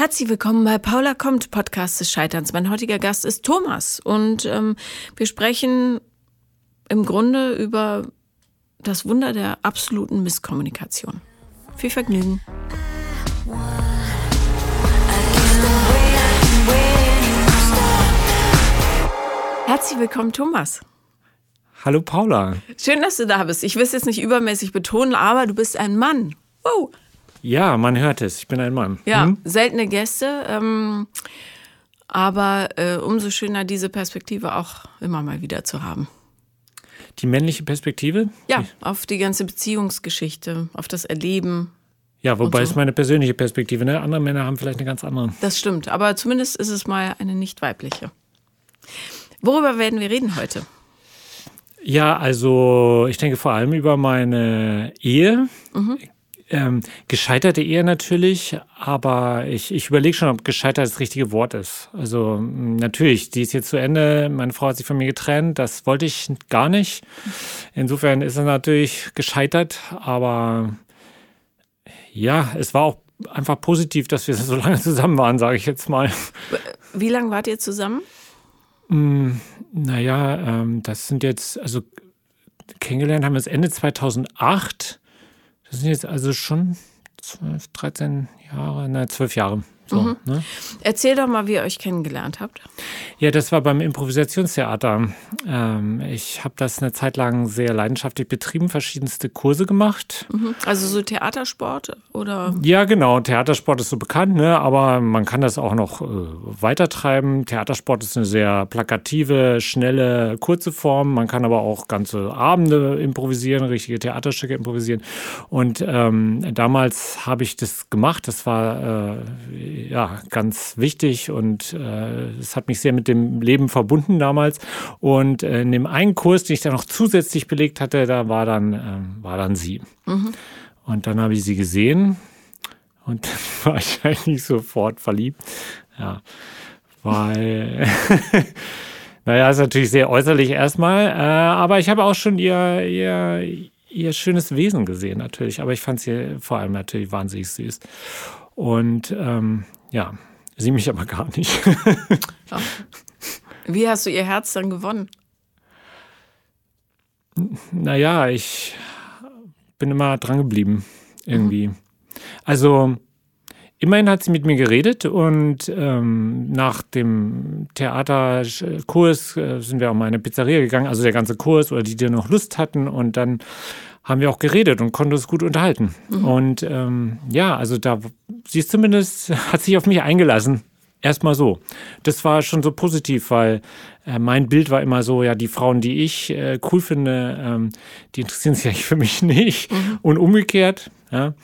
Herzlich willkommen bei Paula kommt, Podcast des Scheiterns. Mein heutiger Gast ist Thomas und ähm, wir sprechen im Grunde über das Wunder der absoluten Misskommunikation. Viel Vergnügen. Herzlich willkommen, Thomas. Hallo Paula. Schön, dass du da bist. Ich will es jetzt nicht übermäßig betonen, aber du bist ein Mann. Wow. Ja, man hört es. Ich bin ein Mann. Ja, hm? seltene Gäste. Ähm, aber äh, umso schöner, diese Perspektive auch immer mal wieder zu haben. Die männliche Perspektive? Ja, auf die ganze Beziehungsgeschichte, auf das Erleben. Ja, wobei so. es meine persönliche Perspektive. Ne? Andere Männer haben vielleicht eine ganz andere. Das stimmt, aber zumindest ist es mal eine nicht weibliche. Worüber werden wir reden heute? Ja, also ich denke vor allem über meine Ehe. Mhm. Ähm, gescheiterte Ehe natürlich, aber ich, ich überlege schon, ob gescheitert das richtige Wort ist. Also natürlich, die ist jetzt zu Ende, meine Frau hat sich von mir getrennt, das wollte ich gar nicht. Insofern ist es natürlich gescheitert, aber ja, es war auch einfach positiv, dass wir so lange zusammen waren, sage ich jetzt mal. Wie lange wart ihr zusammen? Mm, naja, ähm, das sind jetzt, also kennengelernt haben wir es Ende 2008. Das sind jetzt also schon 12, 13 Jahre, nein, 12 Jahre. So, mhm. ne? Erzähl doch mal, wie ihr euch kennengelernt habt. Ja, das war beim Improvisationstheater. Ähm, ich habe das eine Zeit lang sehr leidenschaftlich betrieben, verschiedenste Kurse gemacht. Mhm. Also so Theatersport oder? Ja, genau. Theatersport ist so bekannt, ne? aber man kann das auch noch äh, weitertreiben. Theatersport ist eine sehr plakative, schnelle, kurze Form. Man kann aber auch ganze Abende improvisieren, richtige Theaterstücke improvisieren. Und ähm, damals habe ich das gemacht. Das war äh, ja, ganz wichtig und äh, es hat mich sehr mit dem Leben verbunden damals. Und äh, in dem einen Kurs, den ich dann noch zusätzlich belegt hatte, da war dann, äh, war dann sie. Mhm. Und dann habe ich sie gesehen und dann war ich eigentlich sofort verliebt. Ja, weil, naja, ist natürlich sehr äußerlich erstmal, äh, aber ich habe auch schon ihr, ihr, ihr schönes Wesen gesehen natürlich, aber ich fand sie vor allem natürlich wahnsinnig süß. Und ähm, ja, sie mich aber gar nicht. Wie hast du ihr Herz dann gewonnen? Naja, ich bin immer dran geblieben, irgendwie. Mhm. Also, immerhin hat sie mit mir geredet und ähm, nach dem Theaterkurs äh, sind wir auch mal in eine Pizzeria gegangen, also der ganze Kurs oder die, die noch Lust hatten und dann haben wir auch geredet und konnten uns gut unterhalten. Mhm. Und ähm, ja, also da, sie ist zumindest, hat sich auf mich eingelassen. Erstmal so. Das war schon so positiv, weil äh, mein Bild war immer so, ja, die Frauen, die ich äh, cool finde, ähm, die interessieren sich eigentlich für mich nicht. Mhm. Und umgekehrt, ja.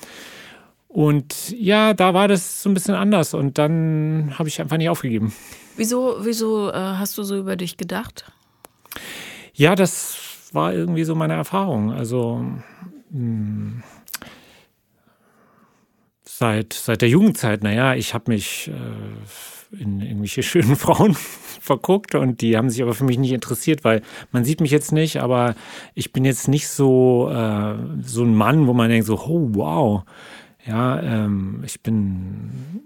Und ja, da war das so ein bisschen anders und dann habe ich einfach nicht aufgegeben. Wieso, wieso äh, hast du so über dich gedacht? Ja, das war irgendwie so meine Erfahrung. Also mh, hm, seit, seit der Jugendzeit, naja, ich habe mich äh, in irgendwelche schönen Frauen verguckt und die haben sich aber für mich nicht interessiert, weil man sieht mich jetzt nicht, aber ich bin jetzt nicht so, äh, so ein Mann, wo man denkt so, oh wow, ja, ähm, ich bin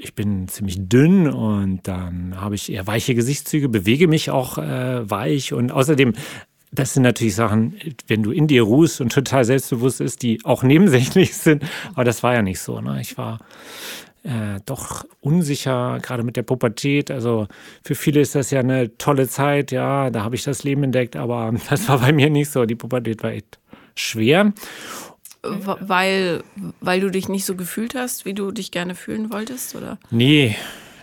ich bin ziemlich dünn und dann habe ich eher weiche Gesichtszüge, bewege mich auch äh, weich und außerdem das sind natürlich Sachen, wenn du in dir ruhst und total selbstbewusst ist, die auch nebensächlich sind. Aber das war ja nicht so. Ne? Ich war äh, doch unsicher, gerade mit der Pubertät. Also für viele ist das ja eine tolle Zeit. Ja, da habe ich das Leben entdeckt. Aber das war bei mir nicht so. Die Pubertät war echt schwer. Weil, weil du dich nicht so gefühlt hast, wie du dich gerne fühlen wolltest, oder? Nee,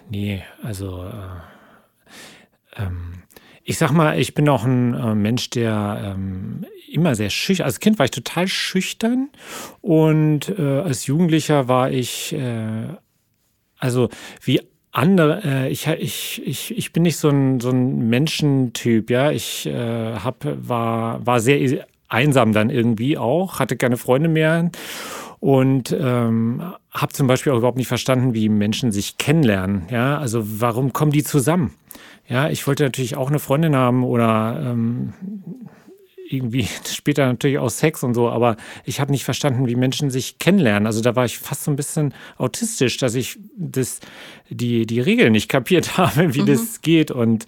nee. Also äh, ähm, ich sag mal, ich bin auch ein äh, Mensch, der ähm, immer sehr schüchtern. Als Kind war ich total schüchtern und äh, als Jugendlicher war ich, äh, also wie andere, äh, ich, ich, ich, ich bin nicht so ein, so ein Menschentyp, ja. Ich äh, hab, war, war sehr einsam dann irgendwie auch, hatte keine Freunde mehr und ähm, habe zum Beispiel auch überhaupt nicht verstanden, wie Menschen sich kennenlernen. Ja, also warum kommen die zusammen? Ja, ich wollte natürlich auch eine Freundin haben oder ähm, irgendwie später natürlich auch Sex und so, aber ich habe nicht verstanden, wie Menschen sich kennenlernen. Also da war ich fast so ein bisschen autistisch, dass ich das, die, die Regeln nicht kapiert habe, wie mhm. das geht. Und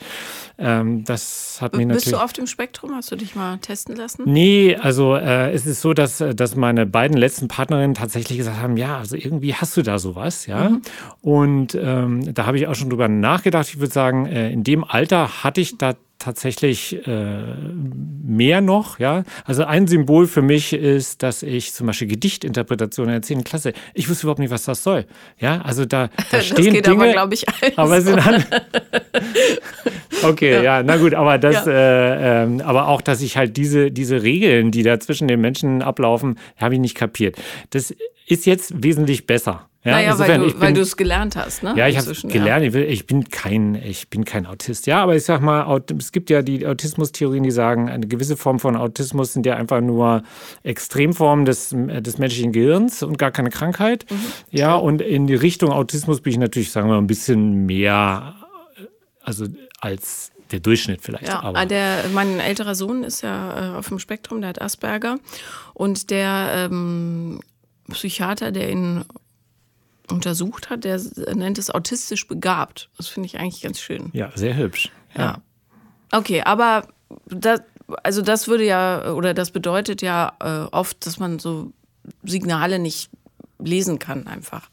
ähm, das hat mir natürlich. Bist du auf dem Spektrum? Hast du dich mal testen lassen? Nee, also äh, es ist so, dass, dass meine beiden letzten Partnerinnen tatsächlich gesagt haben, ja, also irgendwie hast du da sowas, ja. Mhm. Und ähm, da habe ich auch schon drüber nachgedacht. Ich würde sagen, äh, in dem Alter hatte ich da tatsächlich äh, mehr noch, ja. Also ein Symbol für mich ist, dass ich zum Beispiel Gedichtinterpretationen in der 10. Klasse, ich wusste überhaupt nicht, was das soll. Ja, also da, da stehen das geht Dinge, aber, glaube ich, alles aber sind alle, Okay, ja. ja. na gut, aber das, ja. äh, äh, aber auch, dass ich halt diese, diese Regeln, die da zwischen den Menschen ablaufen, habe ich nicht kapiert. Das ist jetzt wesentlich besser. Ja, naja, Insofern, weil du es gelernt hast, ne? Ja, ich habe es gelernt. Ja. Ich, bin kein, ich bin kein Autist. Ja, aber ich sag mal, es gibt ja die Autismus-Theorien, die sagen, eine gewisse Form von Autismus sind ja einfach nur Extremformen des, des menschlichen Gehirns und gar keine Krankheit. Mhm. Ja, und in die Richtung Autismus bin ich natürlich, sagen wir mal, ein bisschen mehr, also als der Durchschnitt vielleicht. Ja, aber. Der, mein älterer Sohn ist ja äh, auf dem Spektrum, der hat Asperger. Und der ähm, Psychiater, der ihn untersucht hat, der nennt es autistisch begabt. Das finde ich eigentlich ganz schön. Ja, sehr hübsch. Ja. ja. Okay, aber das, also das würde ja, oder das bedeutet ja äh, oft, dass man so Signale nicht lesen kann einfach.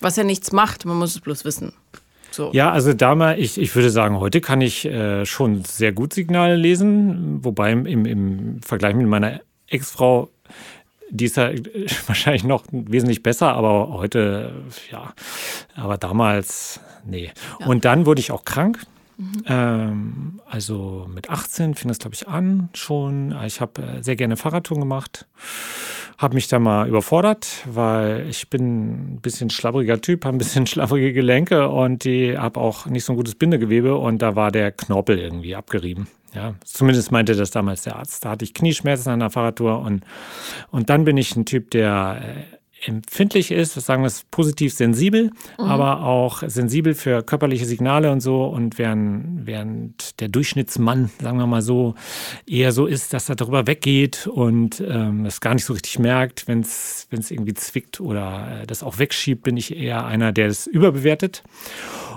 Was ja nichts macht, man muss es bloß wissen. So. Ja, also damals, ich, ich würde sagen, heute kann ich äh, schon sehr gut Signale lesen, wobei im, im Vergleich mit meiner Ex-Frau die ist ja wahrscheinlich noch wesentlich besser, aber heute, ja, aber damals, nee. Ja. Und dann wurde ich auch krank. Mhm. Ähm, also mit 18 fing das, glaube ich, an schon. Ich habe äh, sehr gerne Fahrradtouren gemacht. Habe mich da mal überfordert, weil ich bin ein bisschen schlabbriger Typ, habe ein bisschen schlabbrige Gelenke und die habe auch nicht so ein gutes Bindegewebe und da war der Knorpel irgendwie abgerieben. Ja, zumindest meinte das damals der Arzt. Da hatte ich Knieschmerzen an der Fahrradtour und, und dann bin ich ein Typ, der äh, empfindlich ist, sagen wir es positiv sensibel, mhm. aber auch sensibel für körperliche Signale und so. Und während, während der Durchschnittsmann, sagen wir mal so, eher so ist, dass er darüber weggeht und ähm, das gar nicht so richtig merkt, wenn es irgendwie zwickt oder äh, das auch wegschiebt, bin ich eher einer, der das überbewertet.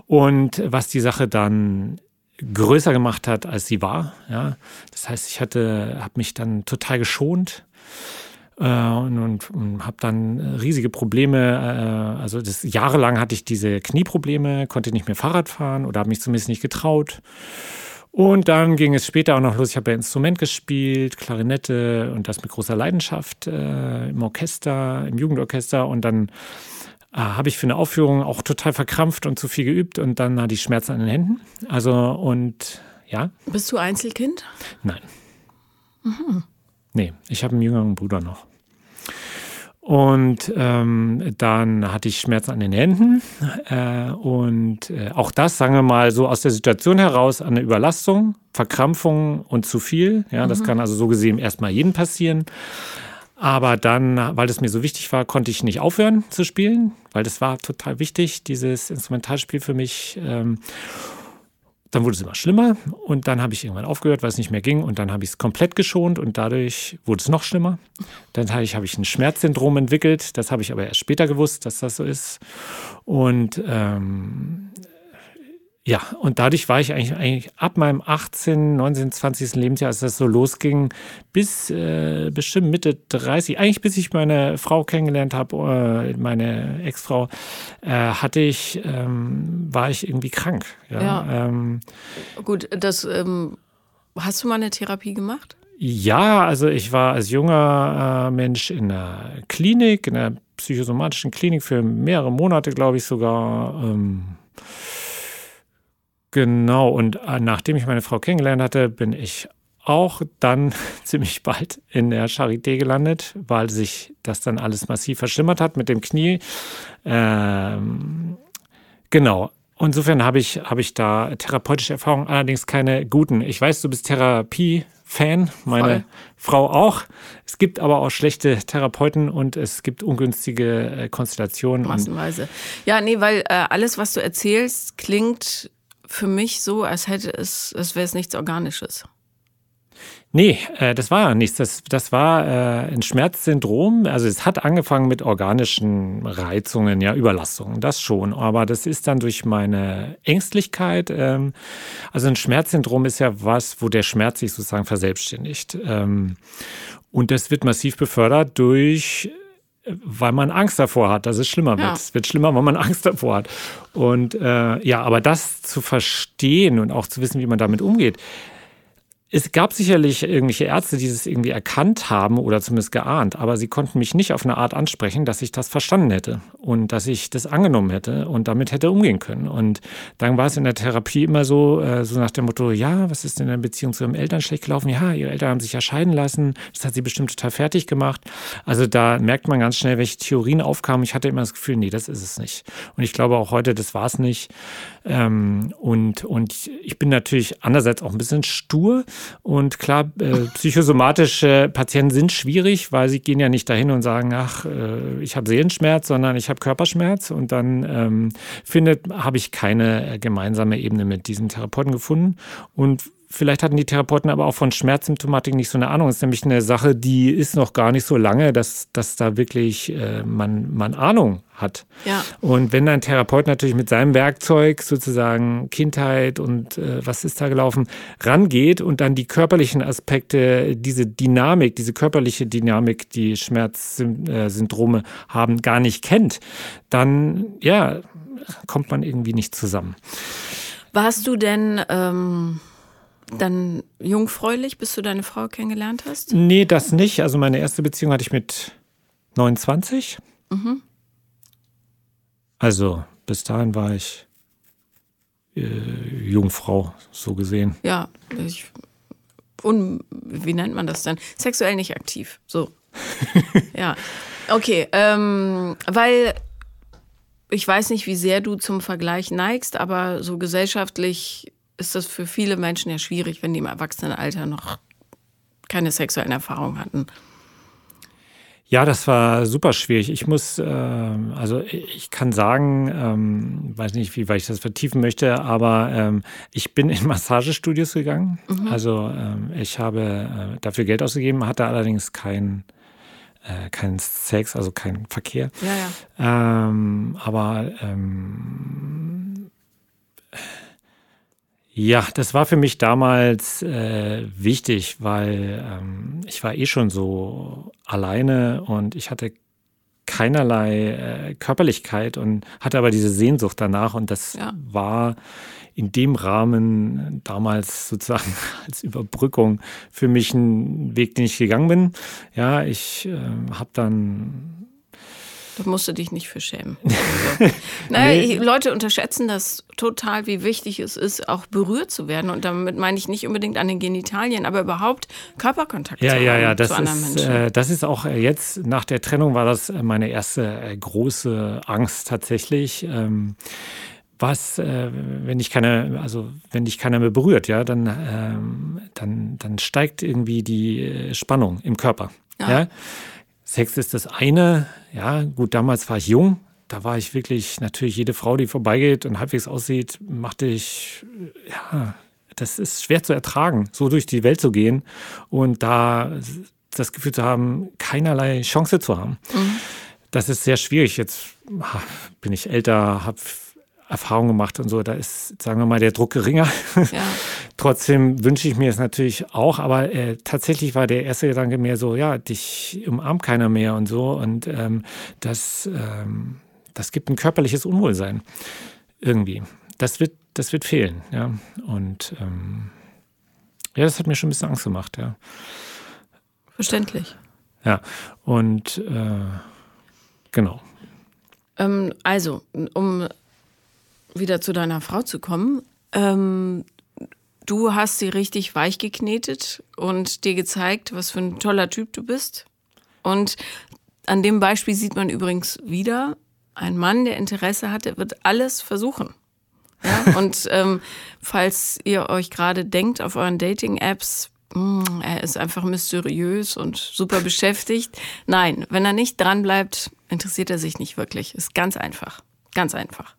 Und was die Sache dann größer gemacht hat, als sie war. Ja, das heißt, ich hatte, habe mich dann total geschont äh, und, und, und habe dann riesige Probleme. Äh, also das jahrelang hatte ich diese Knieprobleme, konnte nicht mehr Fahrrad fahren oder habe mich zumindest nicht getraut. Und dann ging es später auch noch los. Ich habe ja Instrument gespielt, Klarinette und das mit großer Leidenschaft äh, im Orchester, im Jugendorchester. Und dann äh, habe ich für eine Aufführung auch total verkrampft und zu viel geübt und dann hatte ich Schmerzen an den Händen. Also und ja. Bist du Einzelkind? Nein. Mhm. Nee, ich habe einen jüngeren Bruder noch. Und ähm, dann hatte ich Schmerzen an den Händen. Äh, und äh, auch das, sagen wir mal, so aus der Situation heraus eine Überlastung, Verkrampfung und zu viel. Ja, mhm. das kann also so gesehen erstmal jedem passieren. Aber dann, weil es mir so wichtig war, konnte ich nicht aufhören zu spielen, weil das war total wichtig, dieses Instrumentalspiel für mich. Ähm, dann wurde es immer schlimmer und dann habe ich irgendwann aufgehört, weil es nicht mehr ging und dann habe ich es komplett geschont und dadurch wurde es noch schlimmer. Dann habe ich, habe ich ein Schmerzsyndrom entwickelt, das habe ich aber erst später gewusst, dass das so ist. Und ähm, ja, und dadurch war ich eigentlich, eigentlich ab meinem 18., 19., 20. Lebensjahr, als das so losging, bis äh, bestimmt Mitte 30, eigentlich bis ich meine Frau kennengelernt habe, äh, meine Ex-Frau, äh, hatte ich, ähm, war ich irgendwie krank. Ja, ja. Ähm, Gut, das ähm, hast du mal eine Therapie gemacht? Ja, also ich war als junger äh, Mensch in einer Klinik, in einer psychosomatischen Klinik für mehrere Monate, glaube ich sogar. Genau, und äh, nachdem ich meine Frau kennengelernt hatte, bin ich auch dann ziemlich bald in der Charité gelandet, weil sich das dann alles massiv verschlimmert hat mit dem Knie. Ähm, genau. Insofern habe ich, habe ich da therapeutische Erfahrungen, allerdings keine guten. Ich weiß, du bist Therapie-Fan, meine Voll. Frau auch. Es gibt aber auch schlechte Therapeuten und es gibt ungünstige äh, Konstellationen. Massenweise. Ja, nee, weil äh, alles, was du erzählst, klingt für mich so, als hätte es, als wäre es nichts Organisches. Nee, äh, das war nichts. Das, das war äh, ein Schmerzsyndrom. Also es hat angefangen mit organischen Reizungen, ja, Überlastungen, das schon. Aber das ist dann durch meine Ängstlichkeit. Ähm, also ein Schmerzsyndrom ist ja was, wo der Schmerz sich sozusagen verselbstständigt. Ähm, und das wird massiv befördert durch weil man Angst davor hat, dass es schlimmer wird. Ja. Es wird schlimmer, weil man Angst davor hat. Und äh, ja, aber das zu verstehen und auch zu wissen, wie man damit umgeht, es gab sicherlich irgendwelche Ärzte, die es irgendwie erkannt haben oder zumindest geahnt, aber sie konnten mich nicht auf eine Art ansprechen, dass ich das verstanden hätte und dass ich das angenommen hätte und damit hätte umgehen können. Und dann war es in der Therapie immer so, äh, so nach dem Motto, ja, was ist denn in der Beziehung zu ihren Eltern schlecht gelaufen? Ja, ihre Eltern haben sich ja scheiden lassen, das hat sie bestimmt total fertig gemacht. Also da merkt man ganz schnell, welche Theorien aufkamen. Ich hatte immer das Gefühl, nee, das ist es nicht. Und ich glaube auch heute, das war es nicht. Ähm, und, und ich bin natürlich andererseits auch ein bisschen stur. Und klar, äh, psychosomatische Patienten sind schwierig, weil sie gehen ja nicht dahin und sagen, ach, äh, ich habe Seelenschmerz, sondern ich habe Körperschmerz. Und dann ähm, findet, habe ich keine gemeinsame Ebene mit diesen Therapeuten gefunden. Und Vielleicht hatten die Therapeuten aber auch von Schmerzsymptomatik nicht so eine Ahnung. Das ist nämlich eine Sache, die ist noch gar nicht so lange, dass, dass da wirklich äh, man, man Ahnung hat. Ja. Und wenn ein Therapeut natürlich mit seinem Werkzeug sozusagen Kindheit und äh, was ist da gelaufen, rangeht und dann die körperlichen Aspekte, diese Dynamik, diese körperliche Dynamik, die Schmerzsyndrome haben, gar nicht kennt, dann ja, kommt man irgendwie nicht zusammen. Warst du denn ähm dann jungfräulich, bis du deine Frau kennengelernt hast? Nee, das nicht. Also meine erste Beziehung hatte ich mit 29. Mhm. Also bis dahin war ich äh, Jungfrau, so gesehen. Ja, ich, un, wie nennt man das denn? Sexuell nicht aktiv. So. ja. Okay, ähm, weil ich weiß nicht, wie sehr du zum Vergleich neigst, aber so gesellschaftlich ist das für viele Menschen ja schwierig, wenn die im Erwachsenenalter noch keine sexuellen Erfahrungen hatten. Ja, das war super schwierig. Ich muss, äh, also ich kann sagen, ähm, weiß nicht, wie weit ich das vertiefen möchte, aber ähm, ich bin in Massagestudios gegangen. Mhm. Also ähm, ich habe äh, dafür Geld ausgegeben, hatte allerdings kein äh, keinen Sex, also keinen Verkehr. Ja, ja. Ähm, aber ähm, ja, das war für mich damals äh, wichtig, weil ähm, ich war eh schon so alleine und ich hatte keinerlei äh, Körperlichkeit und hatte aber diese Sehnsucht danach und das ja. war in dem Rahmen damals sozusagen als Überbrückung für mich ein Weg, den ich gegangen bin. Ja, ich äh, habe dann da musst du dich nicht für schämen. Also, naja, nee. Leute unterschätzen das total, wie wichtig es ist, auch berührt zu werden. Und damit meine ich nicht unbedingt an den Genitalien, aber überhaupt Körperkontakt ja, zu ja, ja, das zu anderen ist, Menschen. Äh, das ist auch äh, jetzt, nach der Trennung war das äh, meine erste äh, große Angst tatsächlich. Ähm, was, äh, wenn ich keine, also wenn dich keiner mehr berührt, ja, dann, ähm, dann, dann steigt irgendwie die Spannung im Körper. ja? ja? Sex ist das eine. Ja, gut, damals war ich jung. Da war ich wirklich natürlich jede Frau, die vorbeigeht und halbwegs aussieht, machte ich, ja, das ist schwer zu ertragen, so durch die Welt zu gehen und da das Gefühl zu haben, keinerlei Chance zu haben. Mhm. Das ist sehr schwierig. Jetzt bin ich älter, habe Erfahrung gemacht und so, da ist, sagen wir mal, der Druck geringer. Ja. Trotzdem wünsche ich mir es natürlich auch, aber äh, tatsächlich war der erste Gedanke mehr so, ja, dich umarmt keiner mehr und so und ähm, das, ähm, das gibt ein körperliches Unwohlsein irgendwie. Das wird, das wird fehlen, ja. Und ähm, ja, das hat mir schon ein bisschen Angst gemacht, ja. Verständlich. Ja, und äh, genau. Ähm, also, um wieder zu deiner Frau zu kommen. Ähm, du hast sie richtig weich geknetet und dir gezeigt, was für ein toller Typ du bist. Und an dem Beispiel sieht man übrigens wieder, ein Mann, der Interesse hat, der wird alles versuchen. Ja? Und ähm, falls ihr euch gerade denkt auf euren Dating-Apps, hm, er ist einfach mysteriös und super beschäftigt. Nein, wenn er nicht dran bleibt, interessiert er sich nicht wirklich. Ist ganz einfach. Ganz einfach.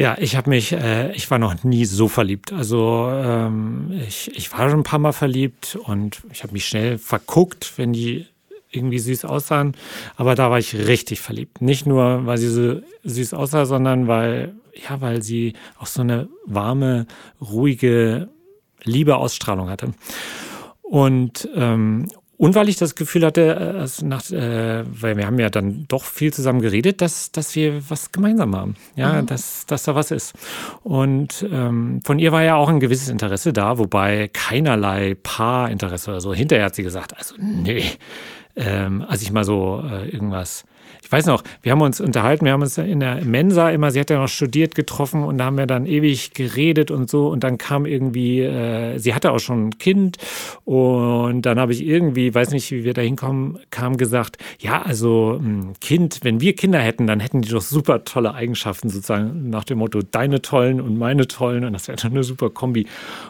Ja, ich habe mich, äh, ich war noch nie so verliebt. Also ähm, ich, ich war schon ein paar Mal verliebt und ich habe mich schnell verguckt, wenn die irgendwie süß aussahen. Aber da war ich richtig verliebt. Nicht nur, weil sie so süß aussah, sondern weil, ja, weil sie auch so eine warme, ruhige Liebe-Ausstrahlung hatte. Und, ähm, und weil ich das Gefühl hatte, äh, nach, äh, weil wir haben ja dann doch viel zusammen geredet, dass, dass wir was gemeinsam haben. Ja, mhm. dass, dass da was ist. Und ähm, von ihr war ja auch ein gewisses Interesse da, wobei keinerlei Paarinteresse oder so. Hinterher hat sie gesagt, also nee, ähm, als ich mal so äh, irgendwas ich weiß noch, wir haben uns unterhalten, wir haben uns in der Mensa immer, sie hat ja noch studiert, getroffen und da haben wir dann ewig geredet und so und dann kam irgendwie, äh, sie hatte auch schon ein Kind und dann habe ich irgendwie, weiß nicht, wie wir da hinkommen, kam gesagt, ja, also ein hm, Kind, wenn wir Kinder hätten, dann hätten die doch super tolle Eigenschaften sozusagen nach dem Motto, deine tollen und meine tollen und das wäre dann eine super Kombi.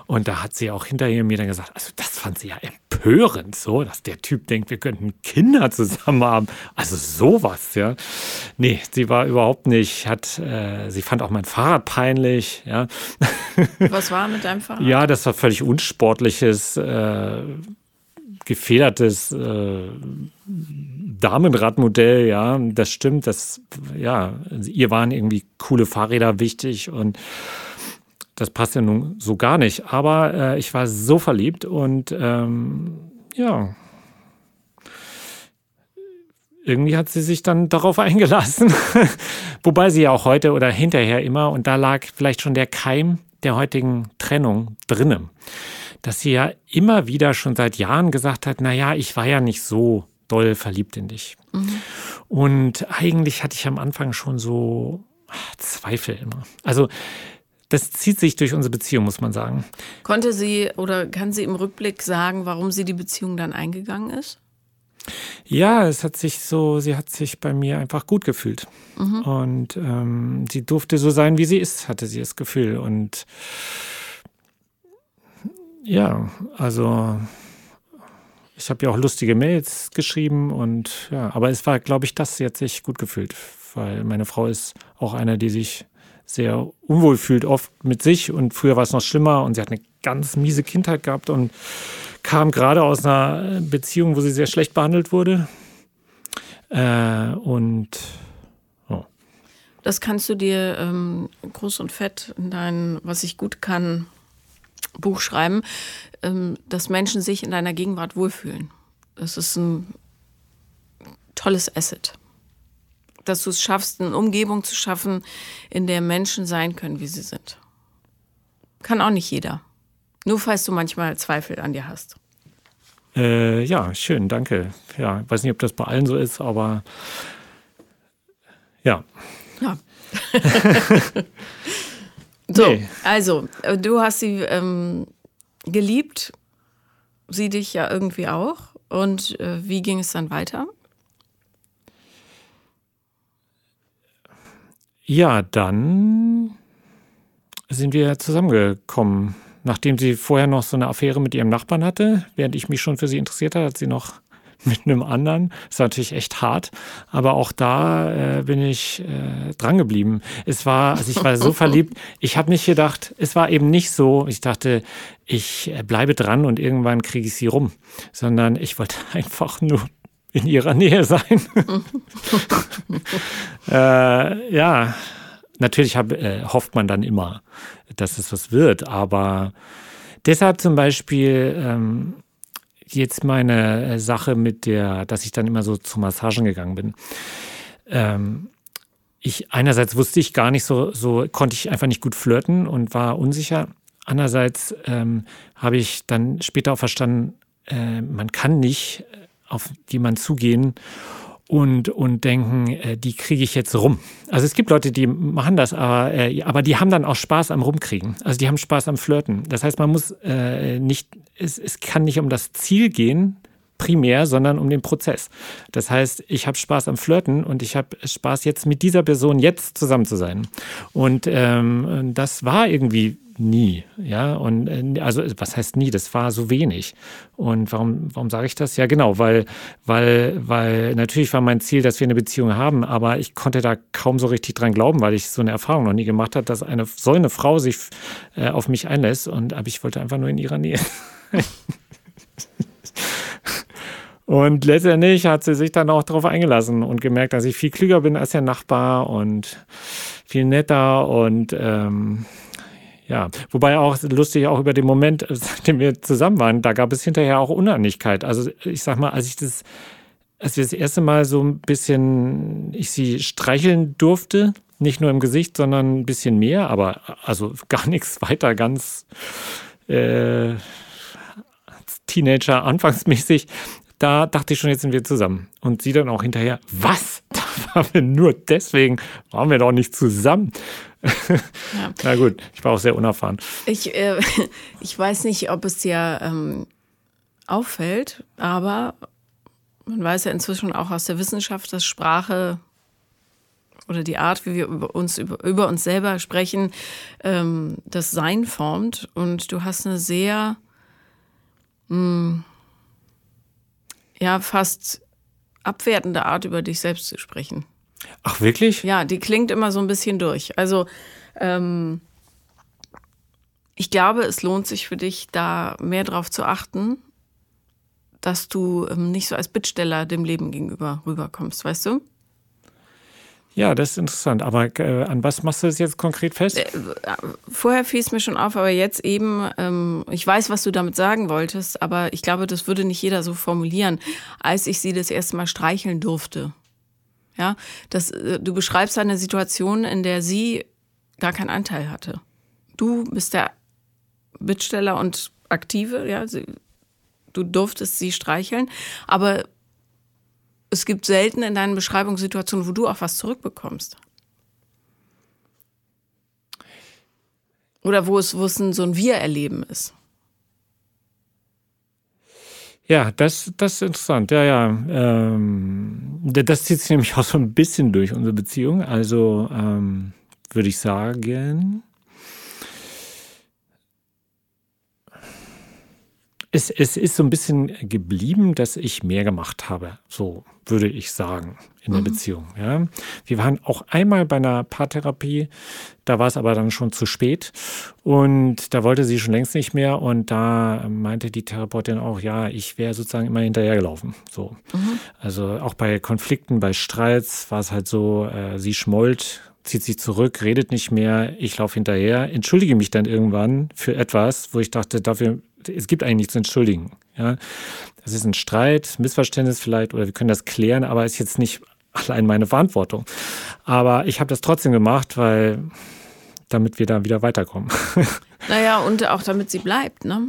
Und da hat sie auch hinterher mir dann gesagt, also das fand sie ja empörend so, dass der Typ denkt, wir könnten Kinder zusammen haben. Also sowas Angst, ja. Nee, sie war überhaupt nicht, hat, äh, sie fand auch mein Fahrrad peinlich, ja. Was war mit deinem Fahrrad? Ja, das war völlig unsportliches, äh, gefedertes äh, Damenradmodell, ja, das stimmt, das, ja, ihr waren irgendwie coole Fahrräder wichtig und das passt ja nun so gar nicht. Aber äh, ich war so verliebt und ähm, ja, irgendwie hat sie sich dann darauf eingelassen. Wobei sie ja auch heute oder hinterher immer, und da lag vielleicht schon der Keim der heutigen Trennung drinnen, dass sie ja immer wieder schon seit Jahren gesagt hat, na ja, ich war ja nicht so doll verliebt in dich. Mhm. Und eigentlich hatte ich am Anfang schon so ach, Zweifel immer. Also das zieht sich durch unsere Beziehung, muss man sagen. Konnte sie oder kann sie im Rückblick sagen, warum sie die Beziehung dann eingegangen ist? Ja, es hat sich so, sie hat sich bei mir einfach gut gefühlt. Mhm. Und ähm, sie durfte so sein, wie sie ist, hatte sie das Gefühl. Und ja, also ich habe ja auch lustige Mails geschrieben und ja, aber es war, glaube ich, das, sie hat sich gut gefühlt, weil meine Frau ist auch eine, die sich sehr unwohl fühlt, oft mit sich und früher war es noch schlimmer und sie hat eine ganz miese Kindheit gehabt und kam gerade aus einer Beziehung, wo sie sehr schlecht behandelt wurde. Äh, und oh. das kannst du dir ähm, groß und fett in dein, was ich gut kann, Buch schreiben, ähm, dass Menschen sich in deiner Gegenwart wohlfühlen. Das ist ein tolles Asset. Dass du es schaffst, eine Umgebung zu schaffen, in der Menschen sein können, wie sie sind. Kann auch nicht jeder. Nur falls du manchmal Zweifel an dir hast. Äh, ja, schön, danke. Ja, weiß nicht, ob das bei allen so ist, aber ja. Ja. so, nee. also, äh, du hast sie ähm, geliebt, sie dich ja irgendwie auch. Und äh, wie ging es dann weiter? Ja, dann sind wir zusammengekommen nachdem sie vorher noch so eine Affäre mit ihrem Nachbarn hatte, während ich mich schon für sie interessiert habe, hat sie noch mit einem anderen. Das war natürlich echt hart, aber auch da äh, bin ich äh, dran geblieben. Es war, also ich war so verliebt. Ich habe nicht gedacht, es war eben nicht so. Ich dachte, ich äh, bleibe dran und irgendwann kriege ich sie rum, sondern ich wollte einfach nur in ihrer Nähe sein. äh, ja, natürlich hab, äh, hofft man dann immer, dass es was wird, aber deshalb zum Beispiel ähm, jetzt meine äh, Sache mit der, dass ich dann immer so zu Massagen gegangen bin. Ähm, ich einerseits wusste ich gar nicht so, so konnte ich einfach nicht gut flirten und war unsicher. Andererseits ähm, habe ich dann später auch verstanden, äh, man kann nicht auf jemanden zugehen und, und denken, äh, die kriege ich jetzt rum. Also es gibt Leute, die machen das, aber, äh, aber die haben dann auch Spaß am Rumkriegen. Also die haben Spaß am Flirten. Das heißt, man muss äh, nicht, es, es kann nicht um das Ziel gehen, primär, sondern um den Prozess. Das heißt, ich habe Spaß am Flirten und ich habe Spaß jetzt mit dieser Person jetzt zusammen zu sein. Und ähm, das war irgendwie nie. Ja, und äh, also was heißt nie? Das war so wenig. Und warum, warum sage ich das? Ja, genau, weil, weil, weil natürlich war mein Ziel, dass wir eine Beziehung haben, aber ich konnte da kaum so richtig dran glauben, weil ich so eine Erfahrung noch nie gemacht habe, dass eine so eine Frau sich äh, auf mich einlässt. Und aber ich wollte einfach nur in ihrer Nähe. Und letztendlich hat sie sich dann auch darauf eingelassen und gemerkt, dass ich viel klüger bin als der Nachbar und viel netter und ähm, ja, wobei auch lustig auch über den Moment, seitdem wir zusammen waren, da gab es hinterher auch Uneinigkeit. Also ich sag mal, als ich das, als wir das erste Mal so ein bisschen, ich sie streicheln durfte, nicht nur im Gesicht, sondern ein bisschen mehr, aber also gar nichts weiter, ganz äh, Teenager anfangsmäßig, da dachte ich schon, jetzt sind wir zusammen. Und sie dann auch hinterher, was? Da waren wir nur deswegen, waren wir doch nicht zusammen. Ja. Na gut, ich war auch sehr unerfahren. Ich, äh, ich weiß nicht, ob es dir ähm, auffällt, aber man weiß ja inzwischen auch aus der Wissenschaft, dass Sprache oder die Art, wie wir über uns, über, über uns selber sprechen, ähm, das Sein formt. Und du hast eine sehr mh, hm, ja fast abwertende Art, über dich selbst zu sprechen. Ach, wirklich? Ja, die klingt immer so ein bisschen durch. Also, ähm, ich glaube, es lohnt sich für dich, da mehr drauf zu achten, dass du ähm, nicht so als Bittsteller dem Leben gegenüber rüberkommst, weißt du? Ja, das ist interessant. Aber äh, an was machst du das jetzt konkret fest? Äh, vorher fiel es mir schon auf, aber jetzt eben, ähm, ich weiß, was du damit sagen wolltest, aber ich glaube, das würde nicht jeder so formulieren, als ich sie das erste Mal streicheln durfte. Ja, das, äh, du beschreibst eine Situation, in der sie gar keinen Anteil hatte. Du bist der Bittsteller und Aktive, ja, sie, du durftest sie streicheln, aber es gibt selten in deinen Beschreibungssituationen, wo du auch was zurückbekommst. Oder wo es, wo es ein, so ein Wir-Erleben ist. Ja, das, das ist interessant. Ja, ja. Ähm, das zieht sich nämlich auch so ein bisschen durch unsere Beziehung. Also ähm, würde ich sagen, es, es ist so ein bisschen geblieben, dass ich mehr gemacht habe. So würde ich sagen in der mhm. Beziehung. Ja. Wir waren auch einmal bei einer Paartherapie, da war es aber dann schon zu spät und da wollte sie schon längst nicht mehr und da meinte die Therapeutin auch, ja, ich wäre sozusagen immer hinterhergelaufen. So. Mhm. Also auch bei Konflikten, bei Streits war es halt so, äh, sie schmollt zieht sich zurück, redet nicht mehr, ich laufe hinterher, entschuldige mich dann irgendwann für etwas, wo ich dachte, dafür es gibt eigentlich nichts zu entschuldigen. Ja? Das ist ein Streit, Missverständnis vielleicht, oder wir können das klären, aber ist jetzt nicht allein meine Verantwortung. Aber ich habe das trotzdem gemacht, weil damit wir da wieder weiterkommen. Naja, und auch damit sie bleibt, ne?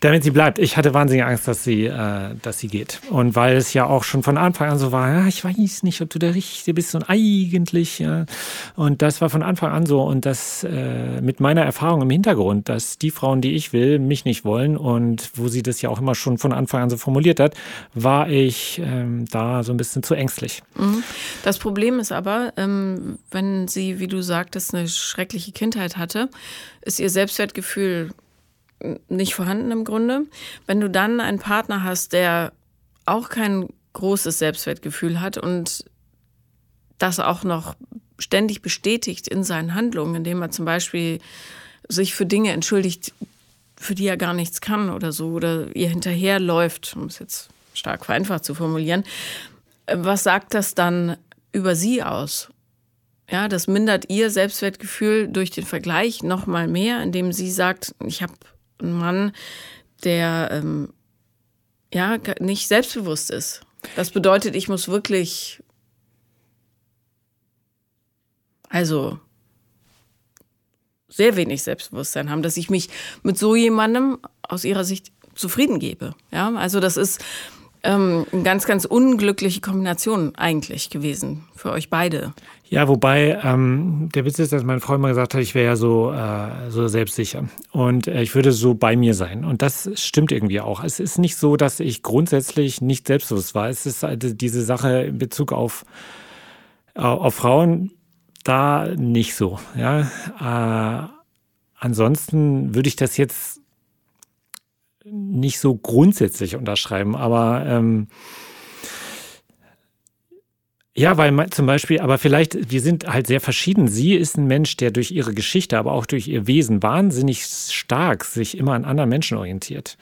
Damit sie bleibt. Ich hatte wahnsinnige Angst, dass sie, äh, dass sie geht. Und weil es ja auch schon von Anfang an so war, ja, ich weiß nicht, ob du der Richtige bist und eigentlich, ja. Und das war von Anfang an so. Und das äh, mit meiner Erfahrung im Hintergrund, dass die Frauen, die ich will, mich nicht wollen und wo sie das ja auch immer schon von Anfang an so formuliert hat, war ich ähm, da so ein bisschen zu ängstlich. Mhm. Das Problem ist aber, ähm, wenn sie, wie du sagtest, eine schreckliche Kindheit hatte, ist ihr Selbstwertgefühl nicht vorhanden im Grunde. Wenn du dann einen Partner hast, der auch kein großes Selbstwertgefühl hat und das auch noch ständig bestätigt in seinen Handlungen, indem er zum Beispiel sich für Dinge entschuldigt, für die er gar nichts kann oder so, oder ihr hinterherläuft, um es jetzt stark vereinfacht zu formulieren, was sagt das dann über sie aus? Ja, das mindert ihr Selbstwertgefühl durch den Vergleich noch mal mehr, indem sie sagt, ich habe einen Mann, der ähm, ja nicht selbstbewusst ist. Das bedeutet, ich muss wirklich, also sehr wenig Selbstbewusstsein haben, dass ich mich mit so jemandem aus ihrer Sicht zufrieden gebe. Ja, also das ist ähm, eine ganz, ganz unglückliche Kombination eigentlich gewesen für euch beide. Ja, wobei ähm, der Witz ist, dass mein Freund mal gesagt hat, ich wäre ja so, äh, so selbstsicher und äh, ich würde so bei mir sein. Und das stimmt irgendwie auch. Es ist nicht so, dass ich grundsätzlich nicht selbstbewusst war. Es ist also diese Sache in Bezug auf, auf Frauen da nicht so. Ja. Äh, ansonsten würde ich das jetzt nicht so grundsätzlich unterschreiben, aber ähm, ja, weil zum Beispiel, aber vielleicht, wir sind halt sehr verschieden. Sie ist ein Mensch, der durch ihre Geschichte, aber auch durch ihr Wesen wahnsinnig stark sich immer an anderen Menschen orientiert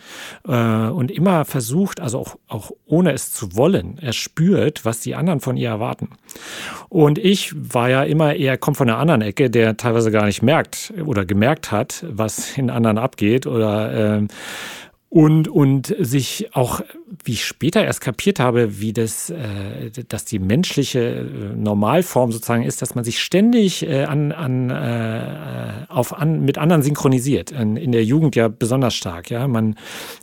äh, und immer versucht, also auch, auch ohne es zu wollen, er spürt, was die anderen von ihr erwarten. Und ich war ja immer eher, kommt von der anderen Ecke, der teilweise gar nicht merkt oder gemerkt hat, was in anderen abgeht oder äh, und, und sich auch, wie ich später erst kapiert habe, wie das, äh, dass die menschliche äh, Normalform sozusagen ist, dass man sich ständig äh, an, an, äh, auf an, mit anderen synchronisiert. In, in der Jugend ja besonders stark. Ja, man,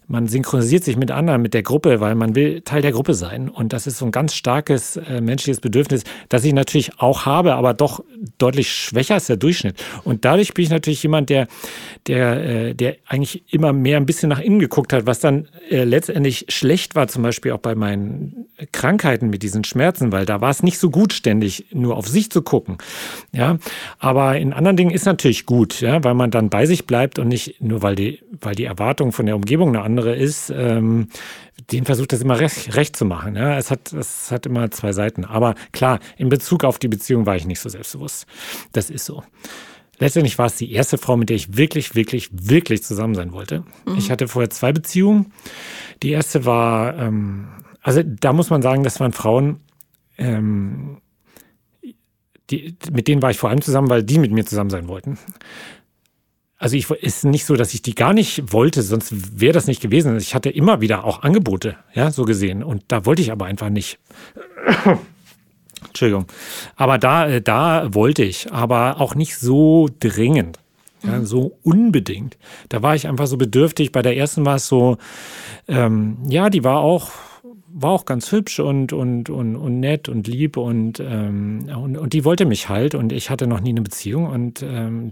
man synchronisiert sich mit anderen, mit der Gruppe, weil man will Teil der Gruppe sein. Und das ist so ein ganz starkes äh, menschliches Bedürfnis, das ich natürlich auch habe, aber doch deutlich schwächer als der Durchschnitt. Und dadurch bin ich natürlich jemand, der, der, äh, der eigentlich immer mehr ein bisschen nach innen geguckt hat, was dann äh, letztendlich schlecht war, zum Beispiel auch bei meinen Krankheiten mit diesen Schmerzen, weil da war es nicht so gut, ständig nur auf sich zu gucken. Ja, aber in anderen Dingen ist natürlich gut, ja, weil man dann bei sich bleibt und nicht nur, weil die, weil die Erwartung von der Umgebung eine andere ist, ähm, den versucht das immer recht, recht zu machen. Ja, es hat, es hat immer zwei Seiten. Aber klar, in Bezug auf die Beziehung war ich nicht so selbstbewusst. Das ist so. Letztendlich war es die erste Frau, mit der ich wirklich, wirklich, wirklich zusammen sein wollte. Mhm. Ich hatte vorher zwei Beziehungen. Die erste war, ähm, also da muss man sagen, das waren Frauen, ähm, die, mit denen war ich vor allem zusammen, weil die mit mir zusammen sein wollten. Also ich ist nicht so, dass ich die gar nicht wollte, sonst wäre das nicht gewesen. Ich hatte immer wieder auch Angebote, ja, so gesehen. Und da wollte ich aber einfach nicht. Entschuldigung. Aber da, äh, da wollte ich, aber auch nicht so dringend. Ja, so unbedingt. Da war ich einfach so bedürftig. Bei der ersten war es so, ähm, ja, die war auch, war auch ganz hübsch und, und, und, und nett und lieb und, ähm, und, und die wollte mich halt und ich hatte noch nie eine Beziehung und ähm,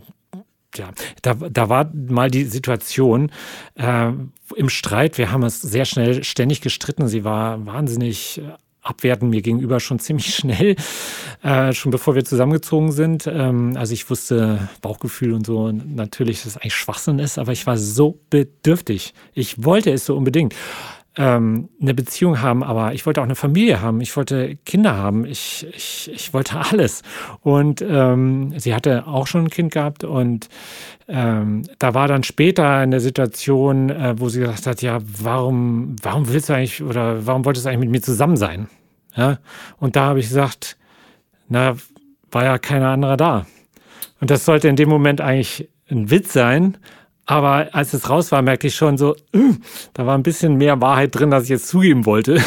ja, da, da war mal die Situation äh, im Streit. Wir haben es sehr schnell ständig gestritten. Sie war wahnsinnig abwerten mir gegenüber schon ziemlich schnell, äh, schon bevor wir zusammengezogen sind. Ähm, also ich wusste Bauchgefühl und so natürlich, dass es eigentlich Schwachsinn ist, aber ich war so bedürftig. Ich wollte es so unbedingt ähm, eine Beziehung haben, aber ich wollte auch eine Familie haben, ich wollte Kinder haben, ich, ich, ich wollte alles. Und ähm, sie hatte auch schon ein Kind gehabt und ähm, da war dann später eine Situation, äh, wo sie gesagt hat, ja, warum, warum willst du eigentlich oder warum wolltest du eigentlich mit mir zusammen sein? Ja? Und da habe ich gesagt, na, war ja keiner anderer da. Und das sollte in dem Moment eigentlich ein Witz sein, aber als es raus war, merkte ich schon so, äh, da war ein bisschen mehr Wahrheit drin, als ich jetzt zugeben wollte.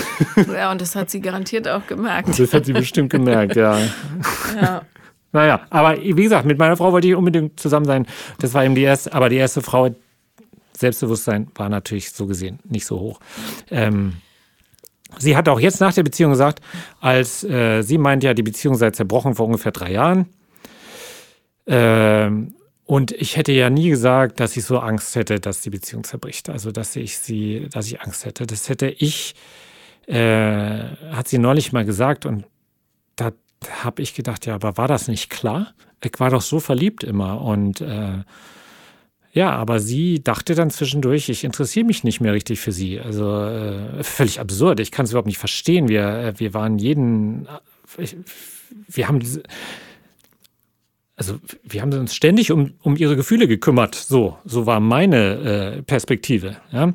Ja, und das hat sie garantiert auch gemerkt. Das hat sie bestimmt gemerkt, ja. Ja. Naja, aber wie gesagt, mit meiner Frau wollte ich unbedingt zusammen sein. Das war eben die erste, aber die erste Frau, Selbstbewusstsein war natürlich so gesehen nicht so hoch. Ähm, sie hat auch jetzt nach der Beziehung gesagt, als äh, sie meint ja, die Beziehung sei zerbrochen vor ungefähr drei Jahren. Ähm, und ich hätte ja nie gesagt, dass ich so Angst hätte, dass die Beziehung zerbricht. Also, dass ich sie, dass ich Angst hätte. Das hätte ich, äh, hat sie neulich mal gesagt und da habe ich gedacht, ja, aber war das nicht klar? Ich war doch so verliebt immer und äh, ja, aber sie dachte dann zwischendurch, ich interessiere mich nicht mehr richtig für sie. Also äh, völlig absurd. Ich kann es überhaupt nicht verstehen. Wir, äh, wir waren jeden, äh, wir haben also wir haben uns ständig um, um ihre Gefühle gekümmert. So, so war meine äh, Perspektive. Ja.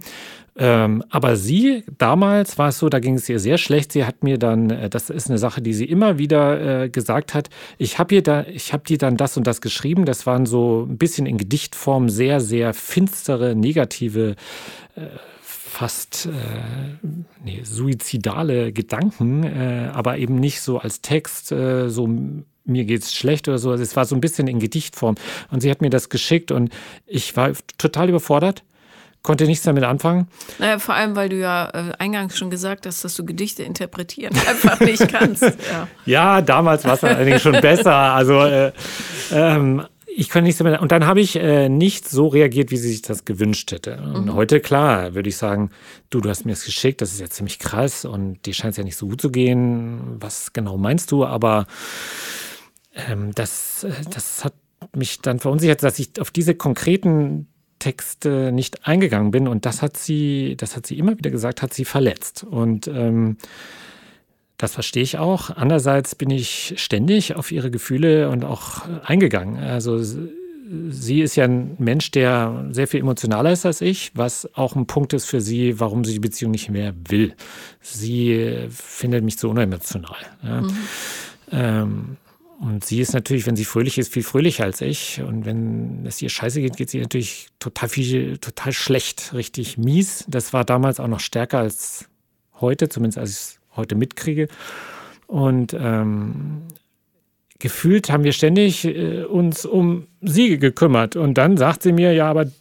Ähm, aber sie, damals war es so, da ging es ihr sehr schlecht. Sie hat mir dann, äh, das ist eine Sache, die sie immer wieder äh, gesagt hat, ich habe ihr da, ich habe dir dann das und das geschrieben. Das waren so ein bisschen in Gedichtform sehr, sehr finstere, negative äh, fast äh, nee, suizidale Gedanken, äh, aber eben nicht so als Text, äh, so mir geht's schlecht oder so. Es war so ein bisschen in Gedichtform. Und sie hat mir das geschickt und ich war total überfordert konnte nichts damit anfangen. Naja, vor allem, weil du ja äh, eingangs schon gesagt hast, dass du Gedichte interpretieren einfach nicht kannst. Ja, ja damals war es allerdings schon besser. Also äh, ähm, ich konnte nichts damit. Und dann habe ich äh, nicht so reagiert, wie sie sich das gewünscht hätte. Und mhm. heute, klar, würde ich sagen, du, du hast mir das geschickt, das ist ja ziemlich krass und dir scheint es ja nicht so gut zu gehen. Was genau meinst du? Aber ähm, das, äh, das hat mich dann verunsichert, dass ich auf diese konkreten Texte nicht eingegangen bin. Und das hat sie, das hat sie immer wieder gesagt, hat sie verletzt. Und ähm, das verstehe ich auch. Andererseits bin ich ständig auf ihre Gefühle und auch eingegangen. Also sie ist ja ein Mensch, der sehr viel emotionaler ist als ich, was auch ein Punkt ist für sie, warum sie die Beziehung nicht mehr will. Sie findet mich zu unemotional. Ja. Mhm. Ähm, und sie ist natürlich, wenn sie fröhlich ist, viel fröhlicher als ich. Und wenn es ihr scheiße geht, geht sie natürlich total viel, total schlecht, richtig mies. Das war damals auch noch stärker als heute, zumindest als ich es heute mitkriege. Und ähm, gefühlt haben wir ständig äh, uns um sie gekümmert. Und dann sagt sie mir, ja, aber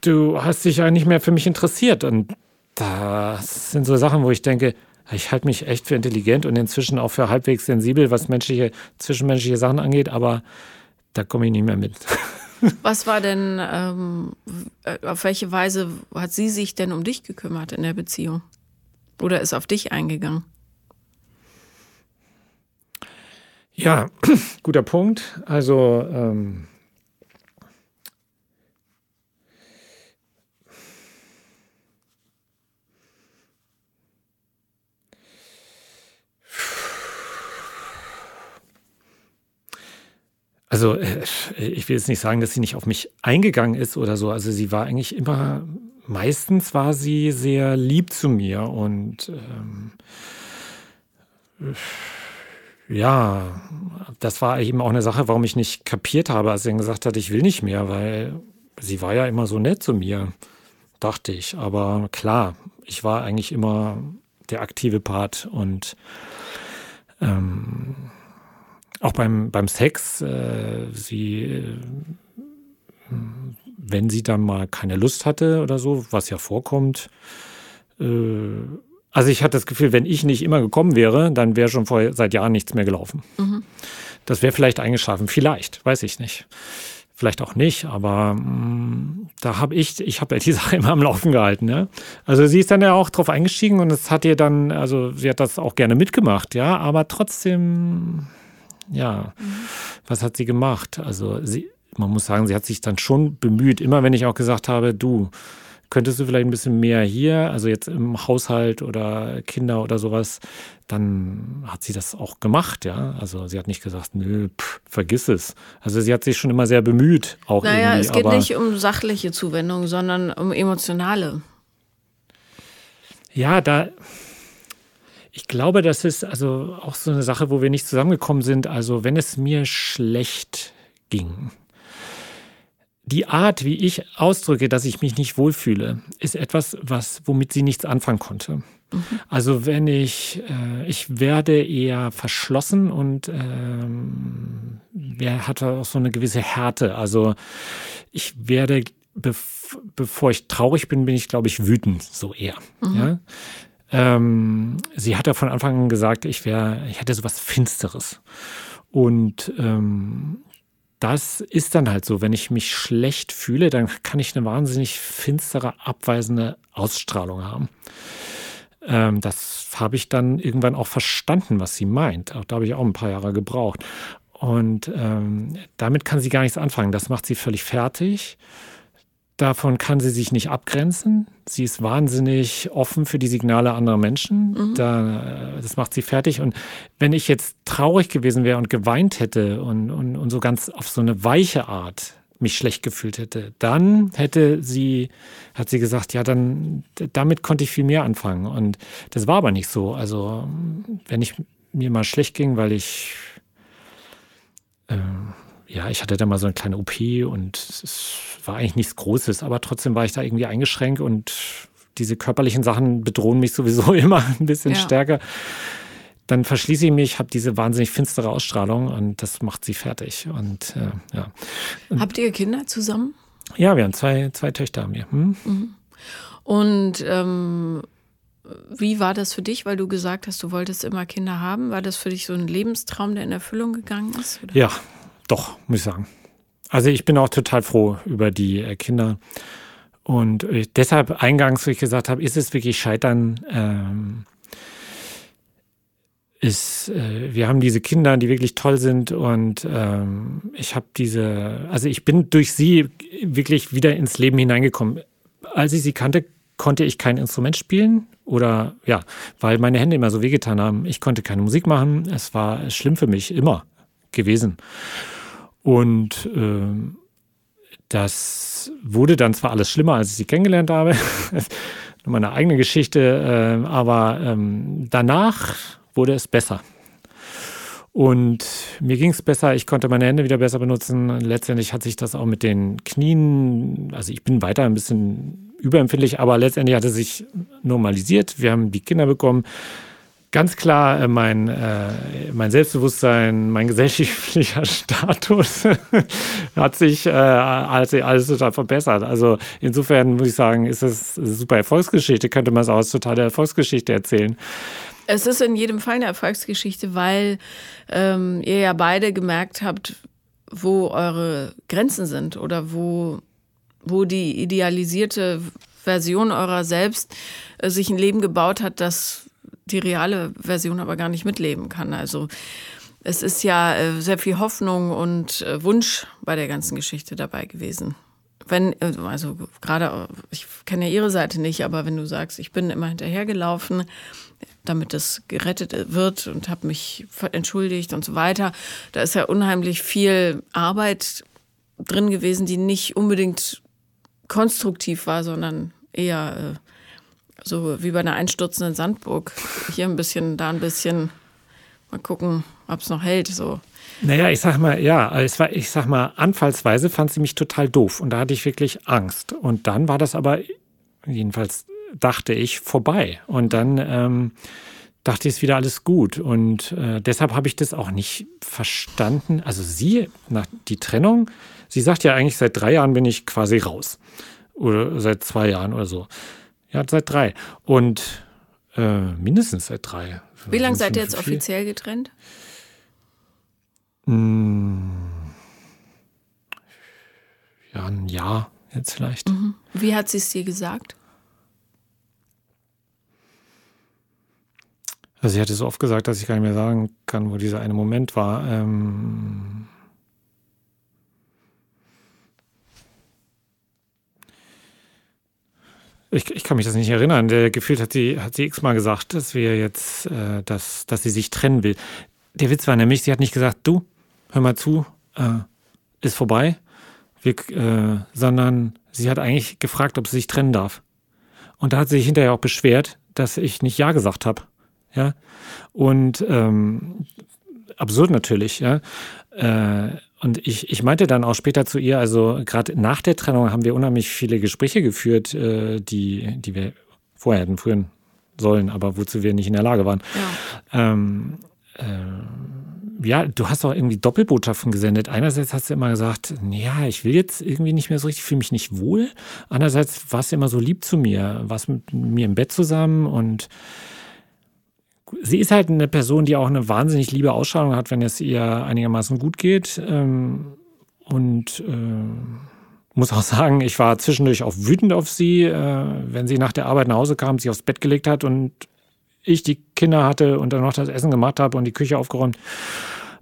du hast dich ja nicht mehr für mich interessiert. Und das sind so Sachen, wo ich denke, ich halte mich echt für intelligent und inzwischen auch für halbwegs sensibel, was menschliche, zwischenmenschliche Sachen angeht, aber da komme ich nicht mehr mit. Was war denn, ähm, äh, auf welche Weise hat sie sich denn um dich gekümmert in der Beziehung? Oder ist auf dich eingegangen? Ja, guter Punkt. Also ähm, Also äh, ich will jetzt nicht sagen, dass sie nicht auf mich eingegangen ist oder so. Also sie war eigentlich immer, meistens war sie sehr lieb zu mir und ähm, ja, das war eben auch eine Sache, warum ich nicht kapiert habe, als sie dann gesagt hat, ich will nicht mehr, weil sie war ja immer so nett zu mir, dachte ich. Aber klar, ich war eigentlich immer der aktive Part und ähm, auch beim, beim Sex, äh, sie, äh, wenn sie dann mal keine Lust hatte oder so, was ja vorkommt, äh, also ich hatte das Gefühl, wenn ich nicht immer gekommen wäre, dann wäre schon vor, seit Jahren nichts mehr gelaufen. Mhm. Das wäre vielleicht eingeschlafen, vielleicht, weiß ich nicht. Vielleicht auch nicht, aber mh, mm, da habe ich, ich habe ja die Sache immer am Laufen gehalten. Ja? Also sie ist dann ja auch drauf eingestiegen und es hat ihr dann, also sie hat das auch gerne mitgemacht, ja, aber trotzdem ja, mhm. was hat sie gemacht? Also sie, man muss sagen, sie hat sich dann schon bemüht. Immer wenn ich auch gesagt habe, du, könntest du vielleicht ein bisschen mehr hier, also jetzt im Haushalt oder Kinder oder sowas, dann hat sie das auch gemacht, ja. Also sie hat nicht gesagt, nö, pff, vergiss es. Also sie hat sich schon immer sehr bemüht, auch Naja, es geht nicht um sachliche Zuwendung, sondern um emotionale. Ja, da, ich glaube, das ist also auch so eine Sache, wo wir nicht zusammengekommen sind. Also wenn es mir schlecht ging, die Art, wie ich ausdrücke, dass ich mich nicht wohlfühle, ist etwas, was, womit sie nichts anfangen konnte. Mhm. Also wenn ich, äh, ich werde eher verschlossen und ähm, wer hat auch so eine gewisse Härte. Also ich werde, bevor ich traurig bin, bin ich, glaube ich, wütend, so eher. Mhm. Ja? Ähm, sie hat ja von Anfang an gesagt, ich wäre, ich hätte sowas Finsteres. Und ähm, das ist dann halt so, wenn ich mich schlecht fühle, dann kann ich eine wahnsinnig finstere, abweisende Ausstrahlung haben. Ähm, das habe ich dann irgendwann auch verstanden, was sie meint. Auch da habe ich auch ein paar Jahre gebraucht. Und ähm, damit kann sie gar nichts anfangen. Das macht sie völlig fertig. Davon kann sie sich nicht abgrenzen. Sie ist wahnsinnig offen für die Signale anderer Menschen. Mhm. Da, das macht sie fertig. Und wenn ich jetzt traurig gewesen wäre und geweint hätte und, und, und so ganz auf so eine weiche Art mich schlecht gefühlt hätte, dann hätte sie, hat sie gesagt, ja, dann damit konnte ich viel mehr anfangen. Und das war aber nicht so. Also wenn ich mir mal schlecht ging, weil ich äh, ja, ich hatte da mal so eine kleine OP und es war eigentlich nichts Großes, aber trotzdem war ich da irgendwie eingeschränkt und diese körperlichen Sachen bedrohen mich sowieso immer ein bisschen ja. stärker. Dann verschließe ich mich, habe diese wahnsinnig finstere Ausstrahlung und das macht sie fertig. Und äh, ja. Habt ihr Kinder zusammen? Ja, wir haben zwei, zwei Töchter haben wir. Hm? Mhm. Und ähm, wie war das für dich, weil du gesagt hast, du wolltest immer Kinder haben? War das für dich so ein Lebenstraum, der in Erfüllung gegangen ist? Oder? Ja, doch, muss ich sagen. Also ich bin auch total froh über die äh, Kinder. Und äh, deshalb eingangs, wo ich gesagt habe, ist es wirklich Scheitern? Ähm, ist, äh, wir haben diese Kinder, die wirklich toll sind und ähm, ich habe diese, also ich bin durch sie wirklich wieder ins Leben hineingekommen. Als ich sie kannte, konnte ich kein Instrument spielen oder ja, weil meine Hände immer so wehgetan haben. Ich konnte keine Musik machen. Es war schlimm für mich immer gewesen. Und äh, das wurde dann zwar alles schlimmer, als ich sie kennengelernt habe. meine eigene Geschichte, äh, aber ähm, danach wurde es besser. Und mir ging es besser, ich konnte meine Hände wieder besser benutzen. Letztendlich hat sich das auch mit den Knien, also ich bin weiter ein bisschen überempfindlich, aber letztendlich hat es sich normalisiert. Wir haben die Kinder bekommen. Ganz klar, äh, mein, äh, mein Selbstbewusstsein, mein gesellschaftlicher Status hat sich äh, alles, alles total verbessert. Also insofern muss ich sagen, ist es super Erfolgsgeschichte, könnte man es auch als totale Erfolgsgeschichte erzählen. Es ist in jedem Fall eine Erfolgsgeschichte, weil ähm, ihr ja beide gemerkt habt, wo eure Grenzen sind oder wo, wo die idealisierte Version eurer selbst äh, sich ein Leben gebaut hat, das die reale Version aber gar nicht mitleben kann. Also es ist ja äh, sehr viel Hoffnung und äh, Wunsch bei der ganzen Geschichte dabei gewesen. Wenn, äh, also gerade, ich kenne ja ihre Seite nicht, aber wenn du sagst, ich bin immer hinterhergelaufen, damit es gerettet wird und habe mich entschuldigt und so weiter. Da ist ja unheimlich viel Arbeit drin gewesen, die nicht unbedingt konstruktiv war, sondern eher äh, so wie bei einer einstürzenden Sandburg. Hier ein bisschen, da ein bisschen. Mal gucken, ob es noch hält. So. Naja, ich sag mal, ja, es war, ich sag mal, anfallsweise fand sie mich total doof und da hatte ich wirklich Angst. Und dann war das aber, jedenfalls dachte ich, vorbei. Und dann ähm, dachte ich, ist wieder alles gut. Und äh, deshalb habe ich das auch nicht verstanden. Also sie, nach die Trennung, sie sagt ja eigentlich, seit drei Jahren bin ich quasi raus. Oder seit zwei Jahren oder so. Ja, seit drei. Und äh, mindestens seit drei. Wie lange seid ihr jetzt offiziell getrennt? Hm, ja, ein Jahr jetzt vielleicht. Mhm. Wie hat sie es dir gesagt? Also sie hatte so oft gesagt, dass ich gar nicht mehr sagen kann, wo dieser eine Moment war. Ähm ich, ich, kann mich das nicht erinnern. Der gefühlt hat sie, hat sie x-mal gesagt, dass wir jetzt, äh, dass, dass sie sich trennen will. Der Witz war nämlich, sie hat nicht gesagt, du, hör mal zu, äh, ist vorbei, wir, äh, sondern sie hat eigentlich gefragt, ob sie sich trennen darf. Und da hat sie sich hinterher auch beschwert, dass ich nicht Ja gesagt habe. Ja. Und ähm, absurd natürlich, ja. Äh, und ich, ich meinte dann auch später zu ihr, also gerade nach der Trennung haben wir unheimlich viele Gespräche geführt, äh, die, die wir vorher hätten führen sollen, aber wozu wir nicht in der Lage waren. Ja. Ähm, äh, ja, du hast auch irgendwie Doppelbotschaften gesendet. Einerseits hast du immer gesagt, ja, ich will jetzt irgendwie nicht mehr so richtig, fühle mich nicht wohl. Andererseits warst du immer so lieb zu mir, warst mit mir im Bett zusammen und sie ist halt eine Person, die auch eine wahnsinnig liebe Ausstrahlung hat, wenn es ihr einigermaßen gut geht. Ähm, und äh, muss auch sagen, ich war zwischendurch auch wütend auf sie, äh, wenn sie nach der Arbeit nach Hause kam, sich aufs Bett gelegt hat und ich die Kinder hatte und dann noch das Essen gemacht habe und die Küche aufgeräumt.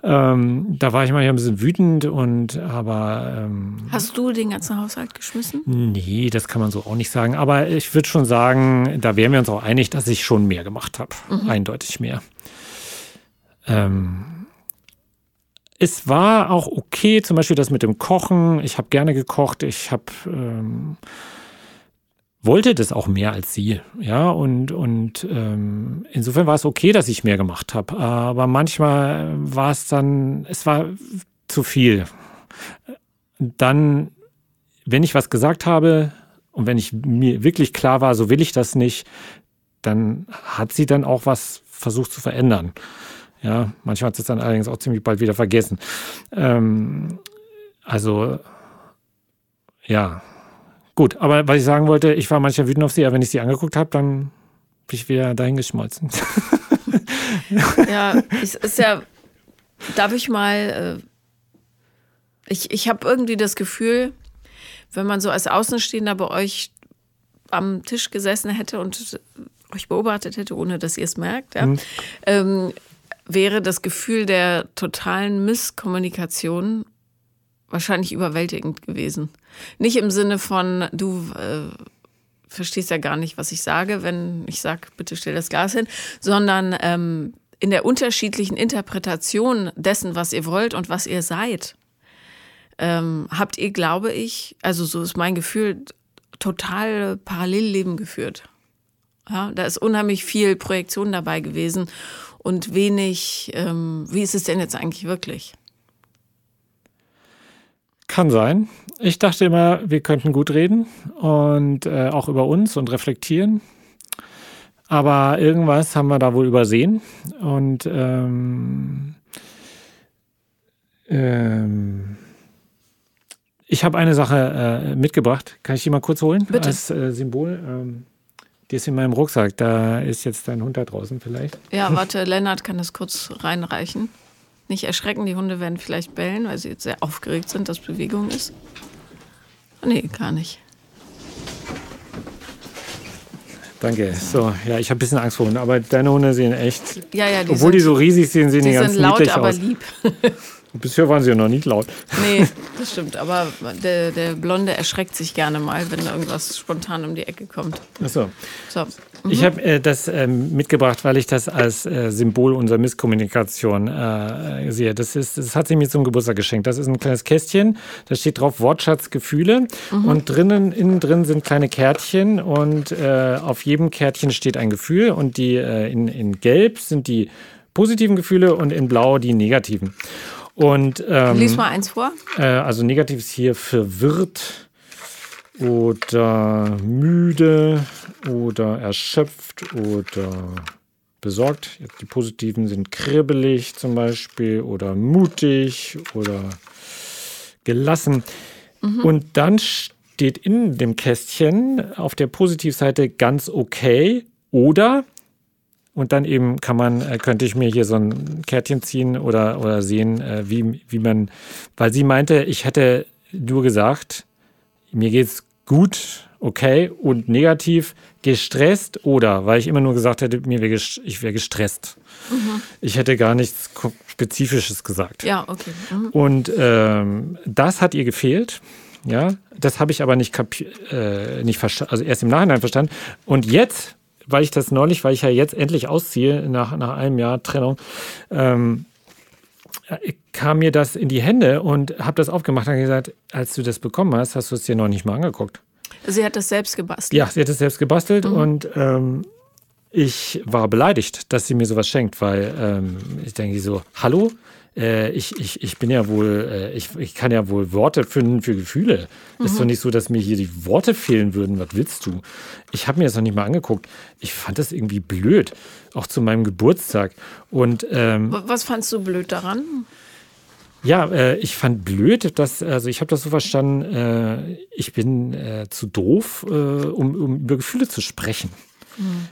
Ähm, da war ich mal ein bisschen wütend und aber. Ähm, Hast du den ganzen Haushalt geschmissen? Nee, das kann man so auch nicht sagen. Aber ich würde schon sagen, da wären wir uns auch einig, dass ich schon mehr gemacht habe. Mhm. Eindeutig mehr. Ähm, es war auch okay, zum Beispiel das mit dem Kochen. Ich habe gerne gekocht. Ich habe ähm, wollte das auch mehr als sie. Ja, und, und ähm, insofern war es okay, dass ich mehr gemacht habe. Aber manchmal war es dann, es war zu viel. Dann, wenn ich was gesagt habe und wenn ich mir wirklich klar war, so will ich das nicht, dann hat sie dann auch was versucht zu verändern. Ja, manchmal hat sie es dann allerdings auch ziemlich bald wieder vergessen. Ähm, also, ja, Gut, aber was ich sagen wollte, ich war manchmal wütend auf sie, aber wenn ich sie angeguckt habe, dann bin ich wieder dahin geschmolzen. ja, es ist ja, darf ich mal, äh, ich, ich habe irgendwie das Gefühl, wenn man so als Außenstehender bei euch am Tisch gesessen hätte und euch beobachtet hätte, ohne dass ihr es merkt, ja, mhm. ähm, wäre das Gefühl der totalen Misskommunikation wahrscheinlich überwältigend gewesen. Nicht im Sinne von, du äh, verstehst ja gar nicht, was ich sage, wenn ich sage, bitte stell das Glas hin, sondern ähm, in der unterschiedlichen Interpretation dessen, was ihr wollt und was ihr seid, ähm, habt ihr, glaube ich, also so ist mein Gefühl, total Parallelleben geführt. Ja, da ist unheimlich viel Projektion dabei gewesen und wenig, ähm, wie ist es denn jetzt eigentlich wirklich? Kann sein. Ich dachte immer, wir könnten gut reden und äh, auch über uns und reflektieren. Aber irgendwas haben wir da wohl übersehen. Und ähm, ähm, ich habe eine Sache äh, mitgebracht. Kann ich die mal kurz holen? Bitte. Als äh, Symbol. Ähm, die ist in meinem Rucksack. Da ist jetzt dein Hund da draußen vielleicht. Ja, warte, Lennart kann das kurz reinreichen. Nicht erschrecken, die Hunde werden vielleicht bellen, weil sie jetzt sehr aufgeregt sind, dass Bewegung ist. Nee, gar nicht. Danke. So, ja, ich habe ein bisschen Angst vor Hunden, aber deine Hunde sehen echt. Ja, ja, die obwohl sind, die so riesig sind, sehen die, die ganz sind laut, aber aus. lieb. Bisher waren sie ja noch nicht laut. Nee, das stimmt. Aber der, der Blonde erschreckt sich gerne mal, wenn irgendwas spontan um die Ecke kommt. Achso. So. Ich habe äh, das ähm, mitgebracht, weil ich das als äh, Symbol unserer Misskommunikation äh, sehe. Das, ist, das hat sie mir zum Geburtstag geschenkt. Das ist ein kleines Kästchen, da steht drauf Wortschatz Gefühle. Und drinnen, innen drin sind kleine Kärtchen und äh, auf jedem Kärtchen steht ein Gefühl. Und die äh, in, in Gelb sind die positiven Gefühle und in Blau die negativen. Und ähm, Lies mal eins vor. äh, also negativ ist hier verwirrt oder müde oder erschöpft oder besorgt. Jetzt die positiven sind kribbelig zum Beispiel oder mutig oder gelassen. Und dann steht in dem Kästchen auf der Positivseite ganz okay oder und dann eben kann man, äh, könnte ich mir hier so ein Kärtchen ziehen oder, oder sehen, äh, wie, wie man, weil sie meinte, ich hätte nur gesagt, mir geht's gut, okay und negativ, gestresst oder, weil ich immer nur gesagt hätte, mir wär ich wäre gestresst. Ich hätte gar nichts Spezifisches gesagt. Ja, okay. Mhm. Und ähm, das hat ihr gefehlt. Ja, das habe ich aber nicht, äh, nicht verstanden, also erst im Nachhinein verstanden. Und jetzt, weil ich das neulich, weil ich ja jetzt endlich ausziehe, nach, nach einem Jahr Trennung, ähm, äh, kam mir das in die Hände und habe das aufgemacht und gesagt, als du das bekommen hast, hast du es dir noch nicht mal angeguckt. Sie hat das selbst gebastelt. Ja, sie hat es selbst gebastelt und ähm, ich war beleidigt, dass sie mir sowas schenkt, weil ähm, ich denke so, hallo, äh, ich, ich, ich bin ja wohl, äh, ich, ich kann ja wohl Worte finden für Gefühle. Ist doch nicht so, dass mir hier die Worte fehlen würden. Was willst du? Ich habe mir das noch nicht mal angeguckt. Ich fand das irgendwie blöd, auch zu meinem Geburtstag. Und ähm, Was fandst du blöd daran? Ja, äh, ich fand blöd, dass, also ich habe das so verstanden, äh, ich bin äh, zu doof, äh, um, um über Gefühle zu sprechen.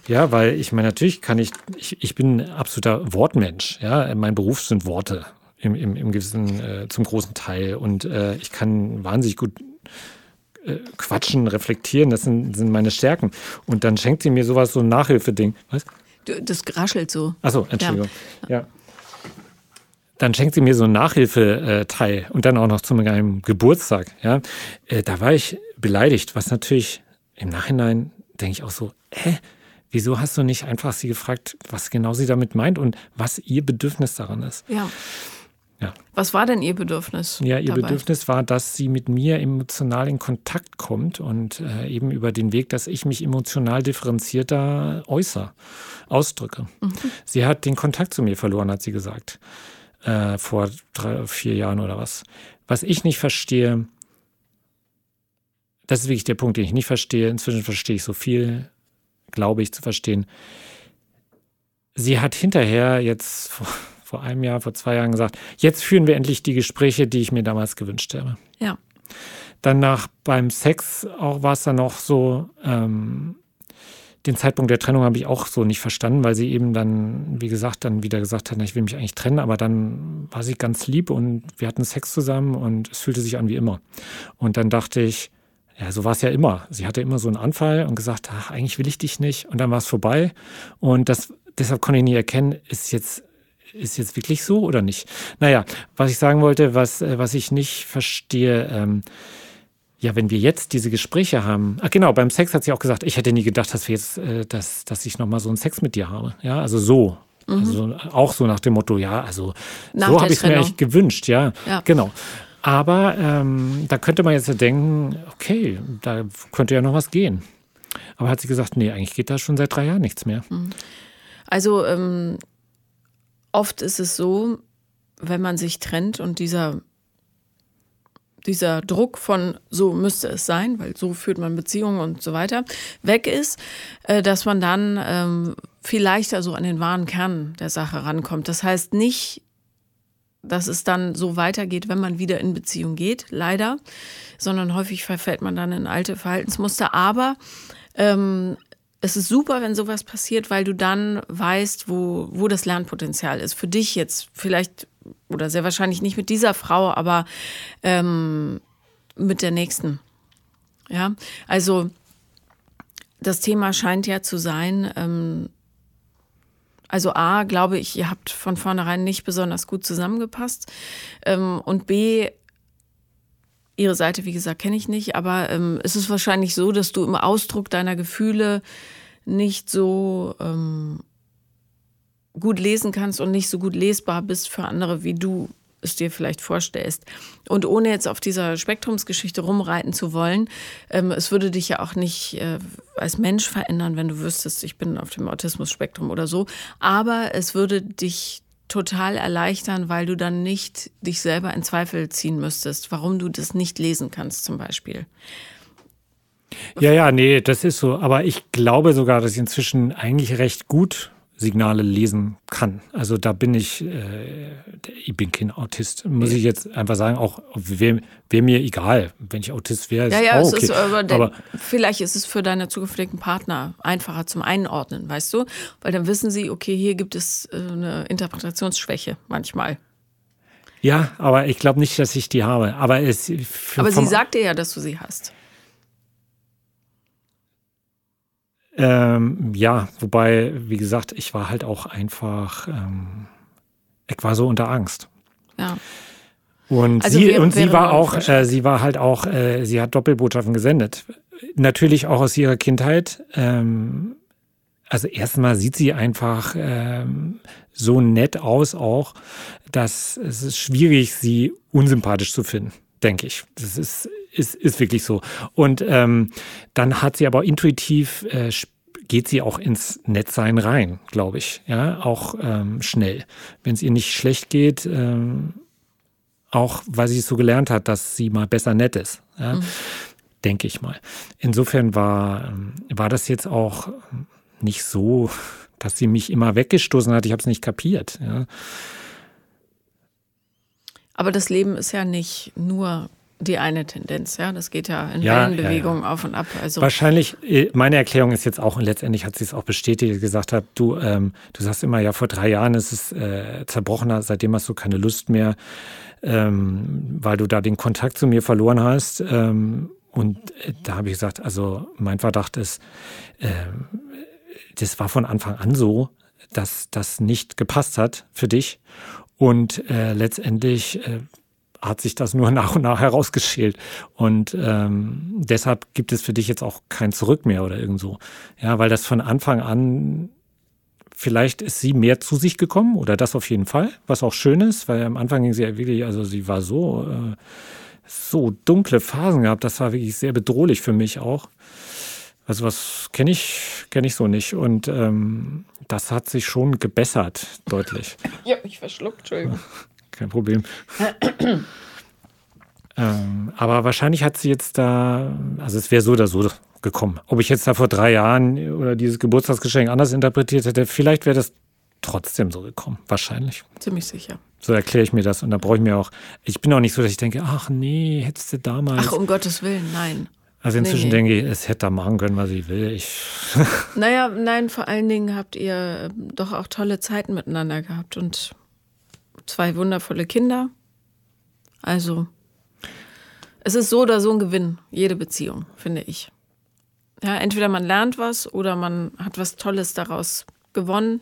Ja, weil ich meine, natürlich kann ich, ich, ich bin ein absoluter Wortmensch. Ja, mein Beruf sind Worte im, im, im gewissen, äh, zum großen Teil. Und äh, ich kann wahnsinnig gut äh, quatschen, reflektieren. Das sind, sind meine Stärken. Und dann schenkt sie mir sowas, so ein Nachhilfeding. Was? Das raschelt so. Achso, Entschuldigung. Ja. Dann schenkt sie mir so ein Nachhilfeteil und dann auch noch zu meinem Geburtstag. Ja, Äh, da war ich beleidigt, was natürlich im Nachhinein denke ich auch so, hä? Wieso hast du nicht einfach sie gefragt, was genau sie damit meint und was ihr Bedürfnis daran ist? Ja. Ja. Was war denn ihr Bedürfnis? Ja, ihr dabei? Bedürfnis war, dass sie mit mir emotional in Kontakt kommt und äh, eben über den Weg, dass ich mich emotional differenzierter äußere, ausdrücke. Sie hat den Kontakt zu mir verloren, hat sie gesagt, äh, vor drei, vier Jahren oder was. Was ich nicht verstehe, das ist wirklich der Punkt, den ich nicht verstehe. Inzwischen verstehe ich so viel, glaube ich, zu verstehen. Sie hat hinterher jetzt vor, vor einem Jahr, vor zwei Jahren gesagt, jetzt führen wir endlich die Gespräche, die ich mir damals gewünscht habe. Ja. Danach beim Sex auch war es dann noch so, ähm, den Zeitpunkt der Trennung habe ich auch so nicht verstanden, weil sie eben dann, wie gesagt, dann wieder gesagt hat, na, ich will mich eigentlich trennen, aber dann war sie ganz lieb und wir hatten Sex zusammen und es fühlte sich an wie immer. Und dann dachte ich, ja, so war es ja immer. Sie hatte immer so einen Anfall und gesagt, ach, eigentlich will ich dich nicht. Und dann war es vorbei. Und das, deshalb konnte ich nie erkennen, ist jetzt, ist jetzt wirklich so oder nicht? Naja, was ich sagen wollte, was, äh, was ich nicht verstehe, ähm, ja, wenn wir jetzt diese Gespräche haben, ach genau, beim Sex hat sie auch gesagt, ich hätte nie gedacht, dass wir jetzt, äh, dass, dass ich nochmal so einen Sex mit dir habe. Ja, also so. Mhm. Also auch so nach dem Motto, ja, also Nach so habe ich es mir eigentlich gewünscht, ja. ja. Genau. Aber ähm, da könnte man jetzt ja denken, okay, da könnte ja noch was gehen. Aber hat sie gesagt, nee, eigentlich geht da schon seit drei Jahren nichts mehr. Mhm. Also ähm, oft ist es so, wenn man sich trennt und dieser dieser Druck von so müsste es sein, weil so führt man Beziehungen und so weiter, weg ist, äh, dass man dann ähm, viel leichter so an den wahren Kern der Sache rankommt. Das heißt nicht, dass es dann so weitergeht, wenn man wieder in Beziehung geht, leider, sondern häufig verfällt man dann in alte Verhaltensmuster. Aber ähm, es ist super, wenn sowas passiert, weil du dann weißt, wo, wo das Lernpotenzial ist. Für dich jetzt vielleicht oder sehr wahrscheinlich nicht mit dieser Frau, aber ähm, mit der nächsten. Ja, also das Thema scheint ja zu sein, ähm, also A, glaube ich, ihr habt von vornherein nicht besonders gut zusammengepasst. Ähm, und B, ihre Seite, wie gesagt, kenne ich nicht, aber ähm, es ist wahrscheinlich so, dass du im Ausdruck deiner Gefühle nicht so ähm, gut lesen kannst und nicht so gut lesbar bist für andere, wie du es dir vielleicht vorstellst. Und ohne jetzt auf dieser Spektrumsgeschichte rumreiten zu wollen, ähm, es würde dich ja auch nicht äh, als Mensch verändern, wenn du wüsstest, ich bin auf dem Autismus-Spektrum oder so. Aber es würde dich total erleichtern, weil du dann nicht dich selber in Zweifel ziehen müsstest, warum du das nicht lesen kannst zum Beispiel. Ja, ja, nee, das ist so. Aber ich glaube sogar, dass ich inzwischen eigentlich recht gut Signale lesen kann. Also da bin ich, äh, ich bin kein Autist, muss ich jetzt einfach sagen, auch wäre wär mir egal, wenn ich Autist wäre. Ja, ja, es okay. ist, aber, aber vielleicht ist es für deine zukünftigen Partner einfacher zum Einordnen, weißt du? Weil dann wissen sie, okay, hier gibt es äh, eine Interpretationsschwäche manchmal. Ja, aber ich glaube nicht, dass ich die habe. Aber es. Aber sie sagte ja, dass du sie hast. Ähm, ja, wobei, wie gesagt, ich war halt auch einfach, ähm, ich war so unter Angst. Ja. Und also sie und sie war auch, äh, sie war halt auch, äh, sie hat Doppelbotschaften gesendet. Natürlich auch aus ihrer Kindheit. Ähm, also erstmal sieht sie einfach ähm, so nett aus auch, dass es ist schwierig, sie unsympathisch zu finden, denke ich. Das ist ist, ist wirklich so. Und ähm, dann hat sie aber intuitiv, äh, geht sie auch ins Netzsein rein, glaube ich. Ja, auch ähm, schnell. Wenn es ihr nicht schlecht geht, ähm, auch weil sie es so gelernt hat, dass sie mal besser nett ist. Ja? Mhm. Denke ich mal. Insofern war, ähm, war das jetzt auch nicht so, dass sie mich immer weggestoßen hat. Ich habe es nicht kapiert. Ja? Aber das Leben ist ja nicht nur die eine Tendenz, ja. Das geht ja in ja, Wellenbewegungen ja, ja. auf und ab. Also Wahrscheinlich, äh, meine Erklärung ist jetzt auch, und letztendlich hat sie es auch bestätigt, gesagt hat, du, ähm, du sagst immer, ja, vor drei Jahren ist es äh, zerbrochener, seitdem hast du keine Lust mehr, ähm, weil du da den Kontakt zu mir verloren hast. Ähm, und äh, da habe ich gesagt, also mein Verdacht ist, äh, das war von Anfang an so, dass das nicht gepasst hat für dich. Und äh, letztendlich äh, hat sich das nur nach und nach herausgeschält. Und ähm, deshalb gibt es für dich jetzt auch kein Zurück mehr oder irgend so. Ja, weil das von Anfang an, vielleicht ist sie mehr zu sich gekommen oder das auf jeden Fall, was auch schön ist, weil am Anfang ging sie ja wirklich, also sie war so, äh, so dunkle Phasen gehabt, das war wirklich sehr bedrohlich für mich auch. Also was kenne ich, kenne ich so nicht. Und ähm, das hat sich schon gebessert, deutlich. Ja, ich verschluckt, Entschuldigung kein Problem. ähm, aber wahrscheinlich hat sie jetzt da, also es wäre so oder so gekommen. Ob ich jetzt da vor drei Jahren oder dieses Geburtstagsgeschenk anders interpretiert hätte, vielleicht wäre das trotzdem so gekommen. Wahrscheinlich. Ziemlich sicher. So erkläre ich mir das. Und da brauche ich mir auch, ich bin auch nicht so, dass ich denke, ach nee, hättest du damals. Ach, um Gottes Willen, nein. Also inzwischen nee, nee. denke ich, es hätte da machen können, was ich will. Ich naja, nein, vor allen Dingen habt ihr doch auch tolle Zeiten miteinander gehabt und zwei wundervolle Kinder. Also, es ist so oder so ein Gewinn, jede Beziehung, finde ich. Ja, entweder man lernt was oder man hat was Tolles daraus gewonnen.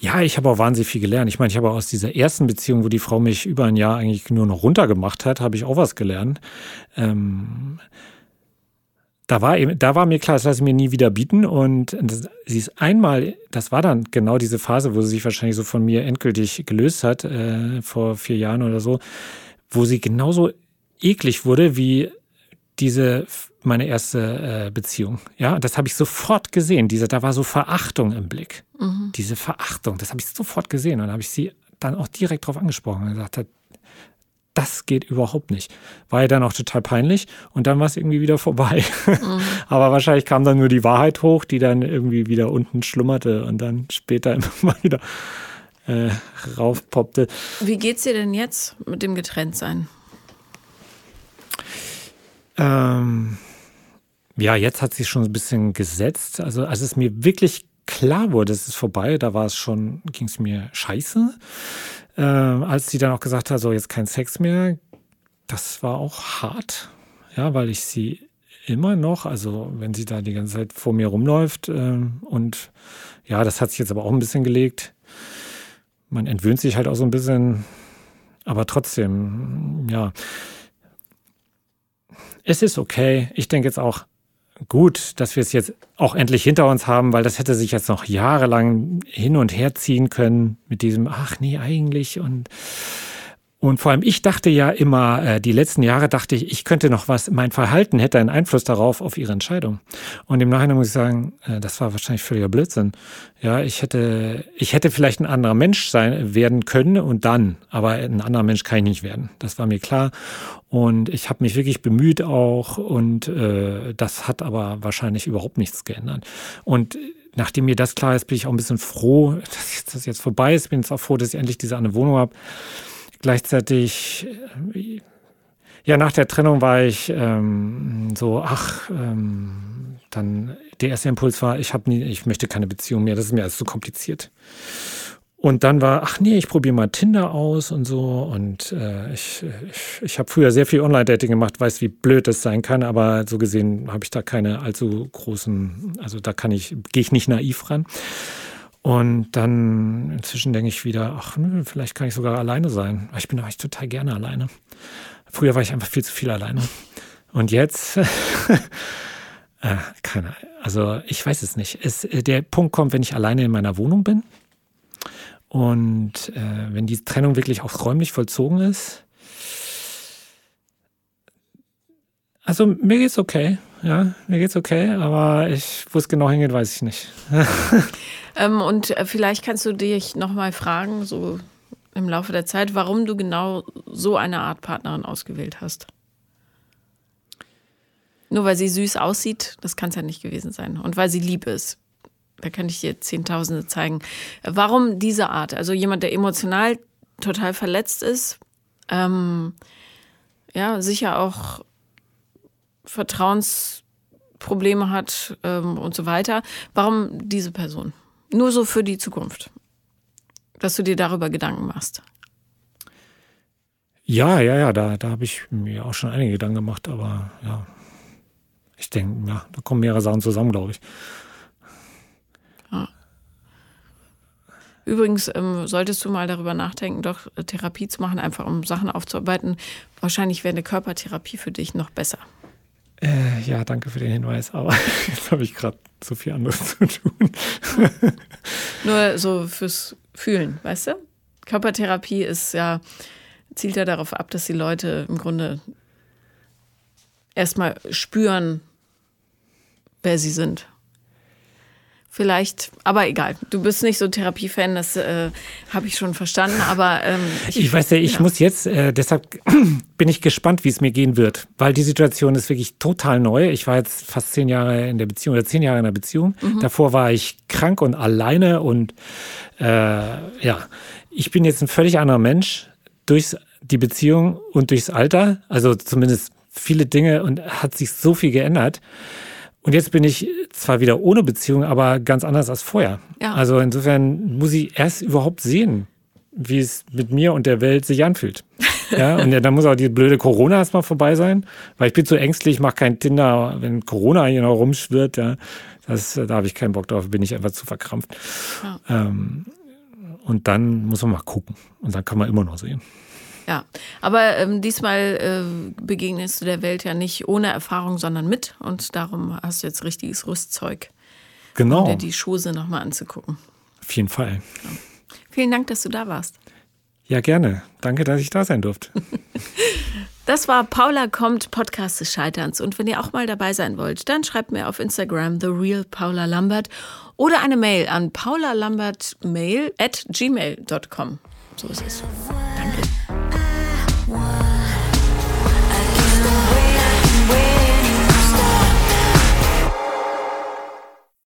Ja, ich habe auch wahnsinnig viel gelernt. Ich meine, ich habe aus dieser ersten Beziehung, wo die Frau mich über ein Jahr eigentlich nur noch runtergemacht hat, habe ich auch was gelernt. Ähm, da war, eben, da war mir klar, das lasse ich mir nie wieder bieten. Und das, sie ist einmal, das war dann genau diese Phase, wo sie sich wahrscheinlich so von mir endgültig gelöst hat, äh, vor vier Jahren oder so, wo sie genauso eklig wurde wie diese meine erste äh, Beziehung. Ja, das habe ich sofort gesehen. Diese, da war so Verachtung im Blick. Mhm. Diese Verachtung, das habe ich sofort gesehen. Und habe ich sie dann auch direkt darauf angesprochen und gesagt, das geht überhaupt nicht. War ja dann auch total peinlich und dann war es irgendwie wieder vorbei. Mhm. Aber wahrscheinlich kam dann nur die Wahrheit hoch, die dann irgendwie wieder unten schlummerte und dann später immer mal wieder äh, raufpoppte. Wie geht's dir denn jetzt mit dem Getrenntsein? Ähm, ja, jetzt hat sich schon ein bisschen gesetzt. Also als es mir wirklich klar wurde, es ist vorbei, da war es schon, ging es mir scheiße. Äh, als sie dann auch gesagt hat, so jetzt kein Sex mehr, das war auch hart, ja, weil ich sie immer noch, also wenn sie da die ganze Zeit vor mir rumläuft äh, und ja, das hat sich jetzt aber auch ein bisschen gelegt. Man entwöhnt sich halt auch so ein bisschen, aber trotzdem, ja. Es ist okay. Ich denke jetzt auch, gut, dass wir es jetzt auch endlich hinter uns haben, weil das hätte sich jetzt noch jahrelang hin und her ziehen können mit diesem, ach nee, eigentlich und und vor allem ich dachte ja immer, äh, die letzten Jahre dachte ich, ich könnte noch was, mein Verhalten hätte einen Einfluss darauf, auf ihre Entscheidung. Und im Nachhinein muss ich sagen, äh, das war wahrscheinlich völliger Blödsinn. Ja, ich hätte, ich hätte vielleicht ein anderer Mensch sein, werden können und dann, aber ein anderer Mensch kann ich nicht werden. Das war mir klar. Und ich habe mich wirklich bemüht auch und äh, das hat aber wahrscheinlich überhaupt nichts geändert. Und nachdem mir das klar ist, bin ich auch ein bisschen froh, dass das jetzt vorbei ist. Bin jetzt auch froh, dass ich endlich diese eine Wohnung habe gleichzeitig, äh, ja, nach der Trennung war ich ähm, so, ach, ähm, dann der erste Impuls war, ich habe nie, ich möchte keine Beziehung mehr, das ist mir alles zu kompliziert. Und dann war, ach nee, ich probiere mal Tinder aus und so. Und äh, ich, ich, ich habe früher sehr viel Online-Dating gemacht, weiß, wie blöd das sein kann, aber so gesehen habe ich da keine allzu großen, also da kann ich, gehe ich nicht naiv ran. Und dann inzwischen denke ich wieder, ach, nö, vielleicht kann ich sogar alleine sein. Ich bin eigentlich total gerne alleine. Früher war ich einfach viel zu viel alleine. Und jetzt, äh, keine, also ich weiß es nicht. Es, äh, der Punkt kommt, wenn ich alleine in meiner Wohnung bin und äh, wenn die Trennung wirklich auch räumlich vollzogen ist. Also mir geht's okay, ja, mir geht's okay, aber ich, wo es genau hingeht, weiß ich nicht. Ähm, und äh, vielleicht kannst du dich nochmal fragen, so im Laufe der Zeit, warum du genau so eine Art Partnerin ausgewählt hast. Nur weil sie süß aussieht, das kann es ja nicht gewesen sein. Und weil sie lieb ist. Da kann ich dir Zehntausende zeigen. Warum diese Art? Also jemand, der emotional total verletzt ist, ähm, ja, sicher auch Vertrauensprobleme hat ähm, und so weiter. Warum diese Person? Nur so für die Zukunft, dass du dir darüber Gedanken machst. Ja, ja, ja, da, da habe ich mir auch schon einige Gedanken gemacht, aber ja, ich denke, ja, da kommen mehrere Sachen zusammen, glaube ich. Ja. Übrigens ähm, solltest du mal darüber nachdenken, doch äh, Therapie zu machen, einfach um Sachen aufzuarbeiten. Wahrscheinlich wäre eine Körpertherapie für dich noch besser. Äh, ja, danke für den Hinweis, aber jetzt habe ich gerade so viel anderes zu tun. Nur so fürs Fühlen, weißt du? Körpertherapie ist ja, zielt ja darauf ab, dass die Leute im Grunde erstmal spüren, wer sie sind. Vielleicht, aber egal. Du bist nicht so Therapiefan, das äh, habe ich schon verstanden. Aber ähm, ich, ich weiß ja, ich ja. muss jetzt, äh, deshalb bin ich gespannt, wie es mir gehen wird, weil die Situation ist wirklich total neu. Ich war jetzt fast zehn Jahre in der Beziehung oder zehn Jahre in der Beziehung. Mhm. Davor war ich krank und alleine und äh, ja, ich bin jetzt ein völlig anderer Mensch durch die Beziehung und durchs Alter. Also zumindest viele Dinge und hat sich so viel geändert. Und jetzt bin ich zwar wieder ohne Beziehung, aber ganz anders als vorher. Ja. Also insofern muss ich erst überhaupt sehen, wie es mit mir und der Welt sich anfühlt. Ja, und ja, dann muss auch die blöde Corona erstmal vorbei sein, weil ich bin zu ängstlich, mache kein Tinder, wenn Corona hier noch rumschwirrt, ja, das, da habe ich keinen Bock drauf, bin ich einfach zu verkrampft. Ja. Ähm, Und dann muss man mal gucken. Und dann kann man immer noch sehen. Ja, aber ähm, diesmal äh, begegnest du der Welt ja nicht ohne Erfahrung, sondern mit. Und darum hast du jetzt richtiges Rüstzeug, genau. um dir die Schose nochmal anzugucken. Auf jeden Fall. Ja. Vielen Dank, dass du da warst. Ja, gerne. Danke, dass ich da sein durfte. Das war Paula kommt, Podcast des Scheiterns. Und wenn ihr auch mal dabei sein wollt, dann schreibt mir auf Instagram The Real Paula Lambert oder eine Mail an paulalambertmail at gmail.com. So ist es. One.